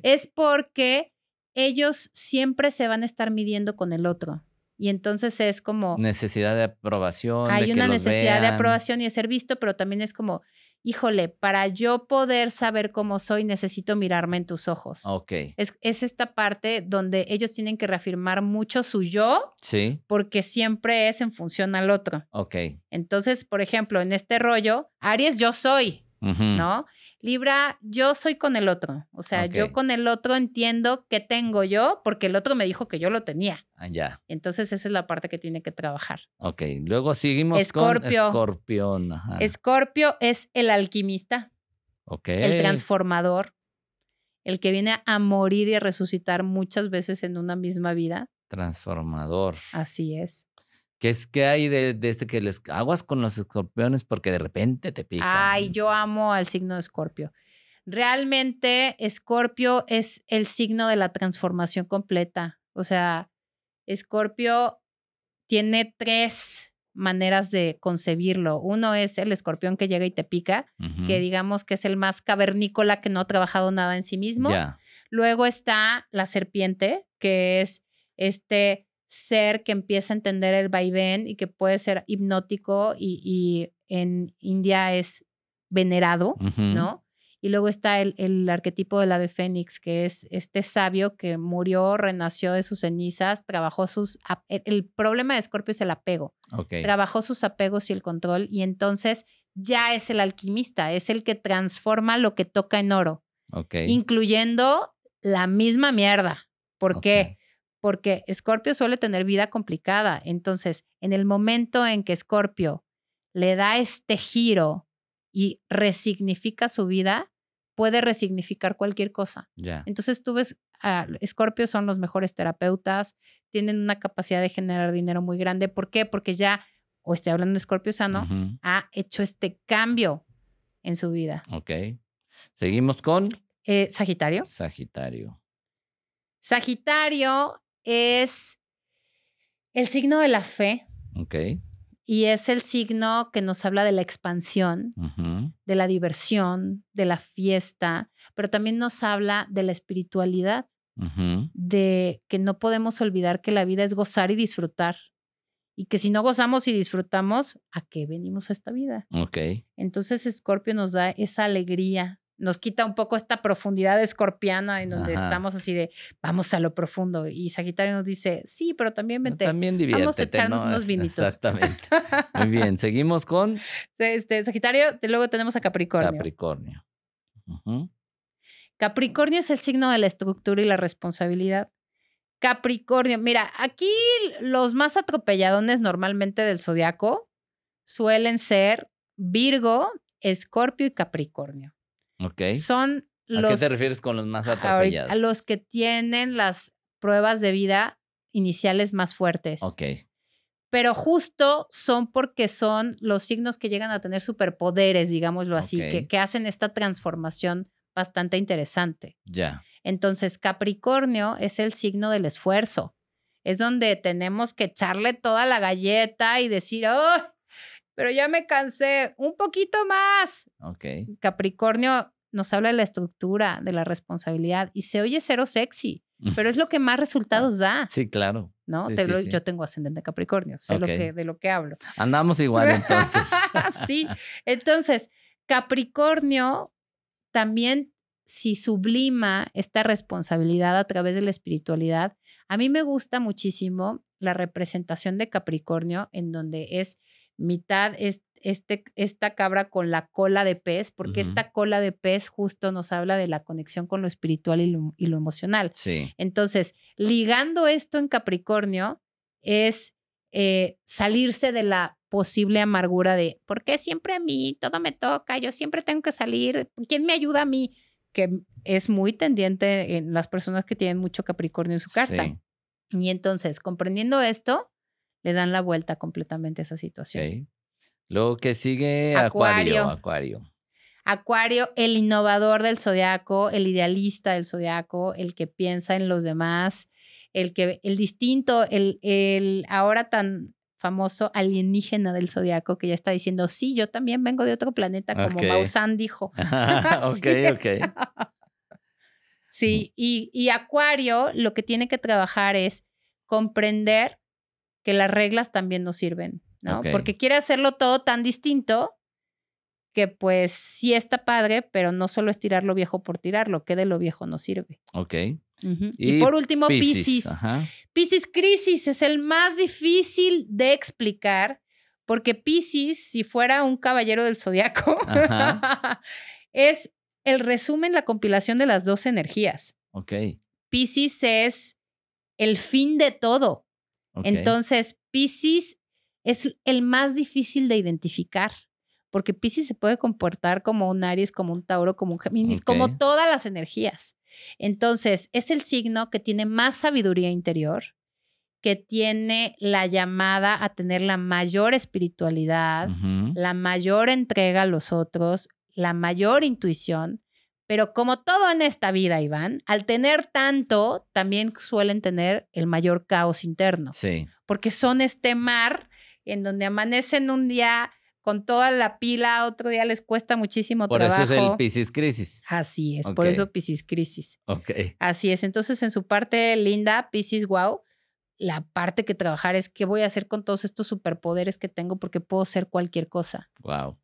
Es porque ellos siempre se van a estar midiendo con el otro. Y entonces es como... Necesidad de aprobación. hay una necesidad de aprobación y de ser visto, pero también es como, híjole, para yo poder saber cómo soy, necesito mirarme en tus ojos. Ok. Es, es esta parte donde ellos tienen que reafirmar mucho su yo, Sí. porque siempre es en función al otro. Ok. Entonces, por ejemplo, en este rollo, Aries yo soy. ¿no? Libra, yo soy con el otro. O sea, yo con el otro entiendo qué tengo yo porque el otro me dijo que yo lo tenía. Ah, ya. Entonces esa es la parte que tiene que trabajar. Ok. Luego seguimos Escorpio. con Escorpión. Ajá. Escorpio es el alquimista, ok. el transformador, el que viene a morir y a resucitar muchas veces en una misma vida. Transformador. Así es. ¿Qué es que hay de, de este que les aguas con los escorpiones porque de repente te pican? Ay, yo amo al signo de Escorpio. Realmente Escorpio es el signo de la transformación completa. O sea, Escorpio tiene tres maneras de concebirlo. Uno es el escorpión que llega y te pica, que digamos que es el más cavernícola que no ha trabajado nada en sí mismo. Luego está la serpiente, que es este ser que empieza a entender el vaivén y que puede ser hipnótico y, y en India es venerado. ¿no? Y luego está el, el arquetipo del ave fénix, que es este sabio que murió, renació de sus cenizas, trabajó sus... El, problema de Escorpio es el apego. Trabajó sus apegos y el control y entonces ya es el alquimista, es el que transforma lo que toca en oro incluyendo la misma mierda. ¿Por qué? Porque Scorpio suele tener vida complicada. Entonces, en el momento en que Scorpio le da este giro y resignifica su vida, puede resignificar cualquier cosa. Ya. Entonces, tú ves, a Scorpio son los mejores terapeutas, tienen una capacidad de generar dinero muy grande. ¿Por qué? Porque ya, o estoy hablando de Scorpio sano, ha hecho este cambio en su vida. Ok. Seguimos con Eh, Sagitario. Sagitario. Sagitario es el signo de la fe Ok. y es el signo que nos habla de la expansión, de la diversión, de la fiesta, pero también nos habla de la espiritualidad, de que no podemos olvidar que la vida es gozar y disfrutar. Y que si no gozamos y disfrutamos, ¿a qué venimos a esta vida? Ok. Entonces Escorpio nos da esa alegría, nos quita un poco esta profundidad escorpiana en donde Ajá. estamos así de vamos a lo profundo. Y Sagitario nos dice, sí, pero también vente. También vamos a echarnos ¿no? unos vinitos. Exactamente. (laughs) Muy bien. Seguimos con Este, Sagitario, luego tenemos a Capricornio. Capricornio. Capricornio es el signo de la estructura y la responsabilidad. Capricornio, mira, aquí los más atropelladones normalmente del zodiaco suelen ser Virgo, Escorpio y Capricornio. Ok. Son ¿A los qué te refieres con los más atropellados? a los que tienen las pruebas de vida iniciales más fuertes. Ok. Pero justo son porque son los signos que llegan a tener superpoderes, digámoslo así, que, que hacen esta transformación bastante interesante. Ya. Entonces, Capricornio es el signo del esfuerzo. Es donde tenemos que echarle toda la galleta y decir, ¡oh! Pero ya me cansé, un poquito más. Ok. Capricornio nos habla de la estructura, de la responsabilidad y se oye cero sexy, (laughs) pero es lo que más resultados da, Sí, claro. ¿no? sí, Te sí, lo- sí. Yo tengo ascendente Capricornio, sé lo que, de lo que hablo. Andamos igual (laughs) entonces. (laughs) sí, entonces, Capricornio también, si sublima esta responsabilidad a través de la espiritualidad, a mí me gusta muchísimo la representación de Capricornio, en donde es mitad es, este, esta cabra con la cola de pez, porque esta cola de pez justo nos habla de la conexión con lo espiritual y lo, y lo emocional. Sí. Entonces, ligando esto en Capricornio es eh, salirse de la posible amargura de, ¿por qué siempre a mí? Todo me toca, yo siempre tengo que salir, ¿quién me ayuda a mí? Que es muy tendiente en las personas que tienen mucho Capricornio en su carta. Sí. Y entonces, comprendiendo esto, le dan la vuelta completamente a esa situación. Luego que sigue Acuario. Acuario. Acuario. El innovador del zodiaco, el idealista del zodiaco, el que piensa en los demás, el que el distinto, el, el ahora tan famoso alienígena del zodiaco que ya está diciendo, sí, yo también vengo de otro planeta, como Ok. Maussan dijo. (laughs) (laughs) ok, ok. Sí, y, y Acuario lo que tiene que trabajar es comprender que las reglas también nos sirven, ¿no? Porque quiere hacerlo todo tan distinto que pues sí está padre, pero no solo es tirar lo viejo por tirarlo, que de lo viejo no sirve. Ok. Y, Y por último. Ajá. Piscis Crisis es el más difícil de explicar porque Piscis, si fuera un caballero del zodiaco, (laughs) es el resumen, la compilación de las dos energías. Ok. Pisces es el fin de todo. Entonces, Pisces es el más difícil de identificar, porque Pisces se puede comportar como un Aries, como un Tauro, como un Géminis, como todas las energías. Entonces, es el signo que tiene más sabiduría interior, que tiene la llamada a tener la mayor espiritualidad, la mayor entrega a los otros, la mayor intuición. Pero como todo en esta vida, Iván, al tener tanto, también suelen tener el mayor caos interno Sí. porque son este mar en donde amanecen un día con toda la pila, otro día les cuesta muchísimo Por trabajo. eso es el Pisces Crisis. Así es, por eso Piscis Crisis. Ok. Así es. Entonces, en su parte linda, Piscis Wow, la parte que trabajar es qué voy a hacer con todos estos superpoderes que tengo porque puedo ser cualquier cosa. Wow.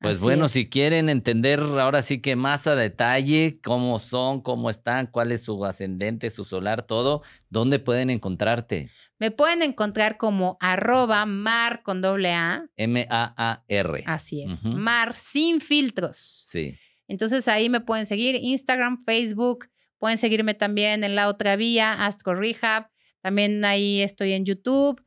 Pues Así bueno, es. si quieren entender ahora sí que más a detalle cómo son, cómo están, cuál es su ascendente, su solar, todo, ¿dónde pueden encontrarte? Me pueden encontrar como arroba mar con doble A. M-A-A-R. Así es. Mar sin filtros. Sí. Entonces ahí me pueden seguir Instagram, Facebook, pueden seguirme también en la otra vía, Astro Rehab. También ahí estoy en YouTube.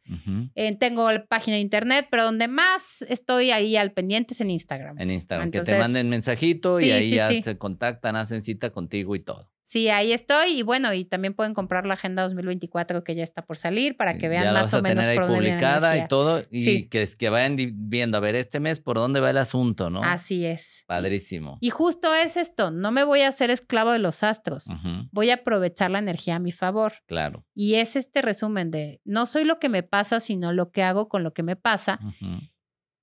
Eh, tengo la página de internet, pero donde más estoy ahí al pendiente es en Instagram. En Instagram, que te manden mensajito y ahí sí, ya sí. se contactan, hacen cita contigo y todo. Sí, ahí estoy. Y bueno, y también pueden comprar la agenda 2024 que ya está por salir para que vean ya la más vas o a menos tener ahí publicada y todo, y Sí. que, que vayan viendo, a ver, este mes por dónde va el asunto, ¿no? Así es. Padrísimo. Y justo es esto, no me voy a hacer esclavo de los astros. Voy a aprovechar la energía a mi favor. Claro. Y es este resumen de no soy lo que me pasa, sino lo que hago con lo que me pasa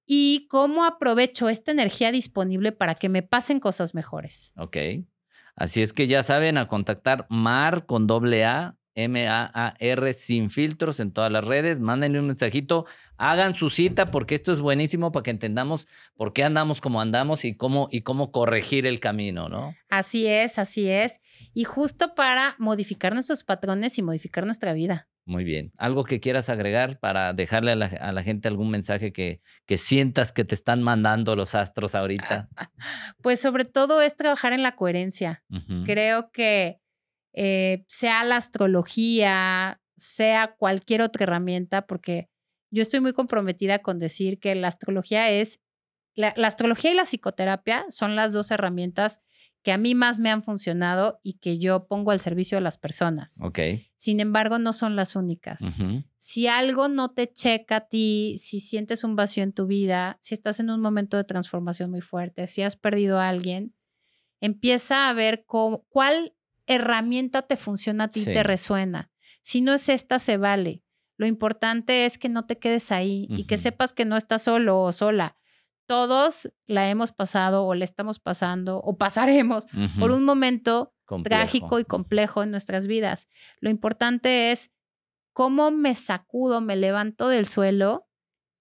y cómo aprovecho esta energía disponible para que me pasen cosas mejores. Ok. Así es que ya saben, a contactar Mar con doble A, M-A-A-R, sin filtros en todas las redes. Mándenle un mensajito, hagan su cita, porque esto es buenísimo para que entendamos por qué andamos como andamos y cómo, y cómo corregir el camino, ¿no? Así es, así es. Y justo para modificar nuestros patrones y modificar nuestra vida. Muy bien. ¿Algo que quieras agregar para dejarle a la, a la gente algún mensaje que, que sientas que te están mandando los astros ahorita? (laughs) Pues sobre todo es trabajar en la coherencia. Creo que eh, sea la astrología, sea cualquier otra herramienta, porque yo estoy muy comprometida con decir que la astrología es, la, la astrología y la psicoterapia son las dos herramientas que a mí más me han funcionado y que yo pongo al servicio de las personas. Ok. Sin embargo, no son las únicas. Si algo no te checa a ti, si sientes un vacío en tu vida, si estás en un momento de transformación muy fuerte, si has perdido a alguien, empieza a ver cómo- cuál herramienta te funciona a ti, y te resuena. Si no es esta, se vale. Lo importante es que no te quedes ahí y que sepas que no estás solo o sola. Todos la hemos pasado o la estamos pasando o pasaremos por un momento Complejo. trágico y complejo en nuestras vidas. Lo importante es cómo me sacudo, me levanto del suelo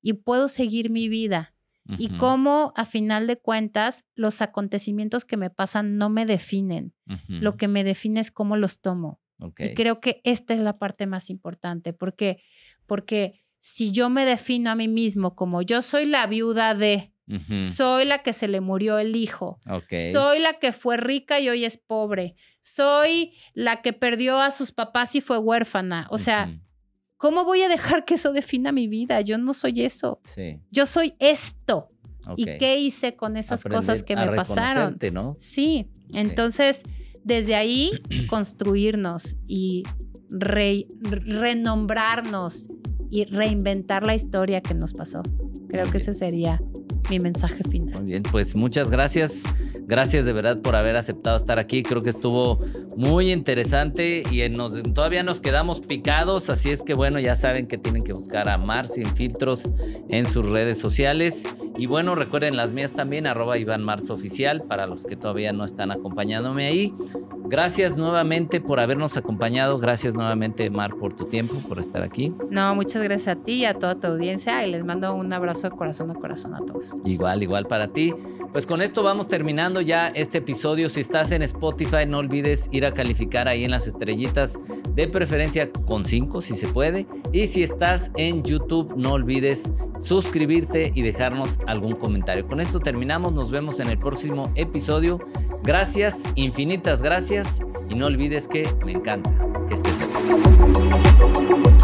y puedo seguir mi vida. Y cómo, a final de cuentas, los acontecimientos que me pasan no me definen. Lo que me define es cómo los tomo. Y creo que esta es la parte más importante, porque si yo me defino a mí mismo como yo soy la viuda de, Soy la que se le murió el hijo, soy la que fue rica y hoy es pobre. Soy la que perdió a sus papás y fue huérfana. O sea. ¿cómo voy a dejar que eso defina mi vida? Yo no soy eso. Sí. Yo soy esto. ¿Y qué hice con esas cosas que a me pasaron? ¿no? Sí. Entonces, desde ahí, (clears throat) construirnos y re- renombrarnos y reinventar la historia que nos pasó. Creo que ese sería mi mensaje final. Muy bien, pues muchas gracias. Gracias de verdad por haber aceptado estar aquí. Creo que estuvo muy interesante y nos- todavía nos quedamos picados. Así es que bueno, ya saben que tienen que buscar a Mar Sin Filtros en sus redes sociales. Y bueno, recuerden las mías también, arroba Iván Oficial, para los que todavía no están acompañándome ahí. Gracias nuevamente por habernos acompañado. Gracias nuevamente, Mar, por tu tiempo, por estar aquí. No, muchas gracias a ti y a toda tu audiencia y les mando un abrazo de corazón a corazón a todos. Igual, igual para ti. Pues con esto vamos ya este episodio. Si estás en Spotify, no olvides ir a calificar ahí en las estrellitas, de preferencia con 5 si se puede. Y si estás en YouTube, no olvides suscribirte y dejarnos algún comentario. Con esto terminamos, nos vemos en el próximo episodio. Gracias, infinitas gracias y no olvides que me encanta que estés aquí.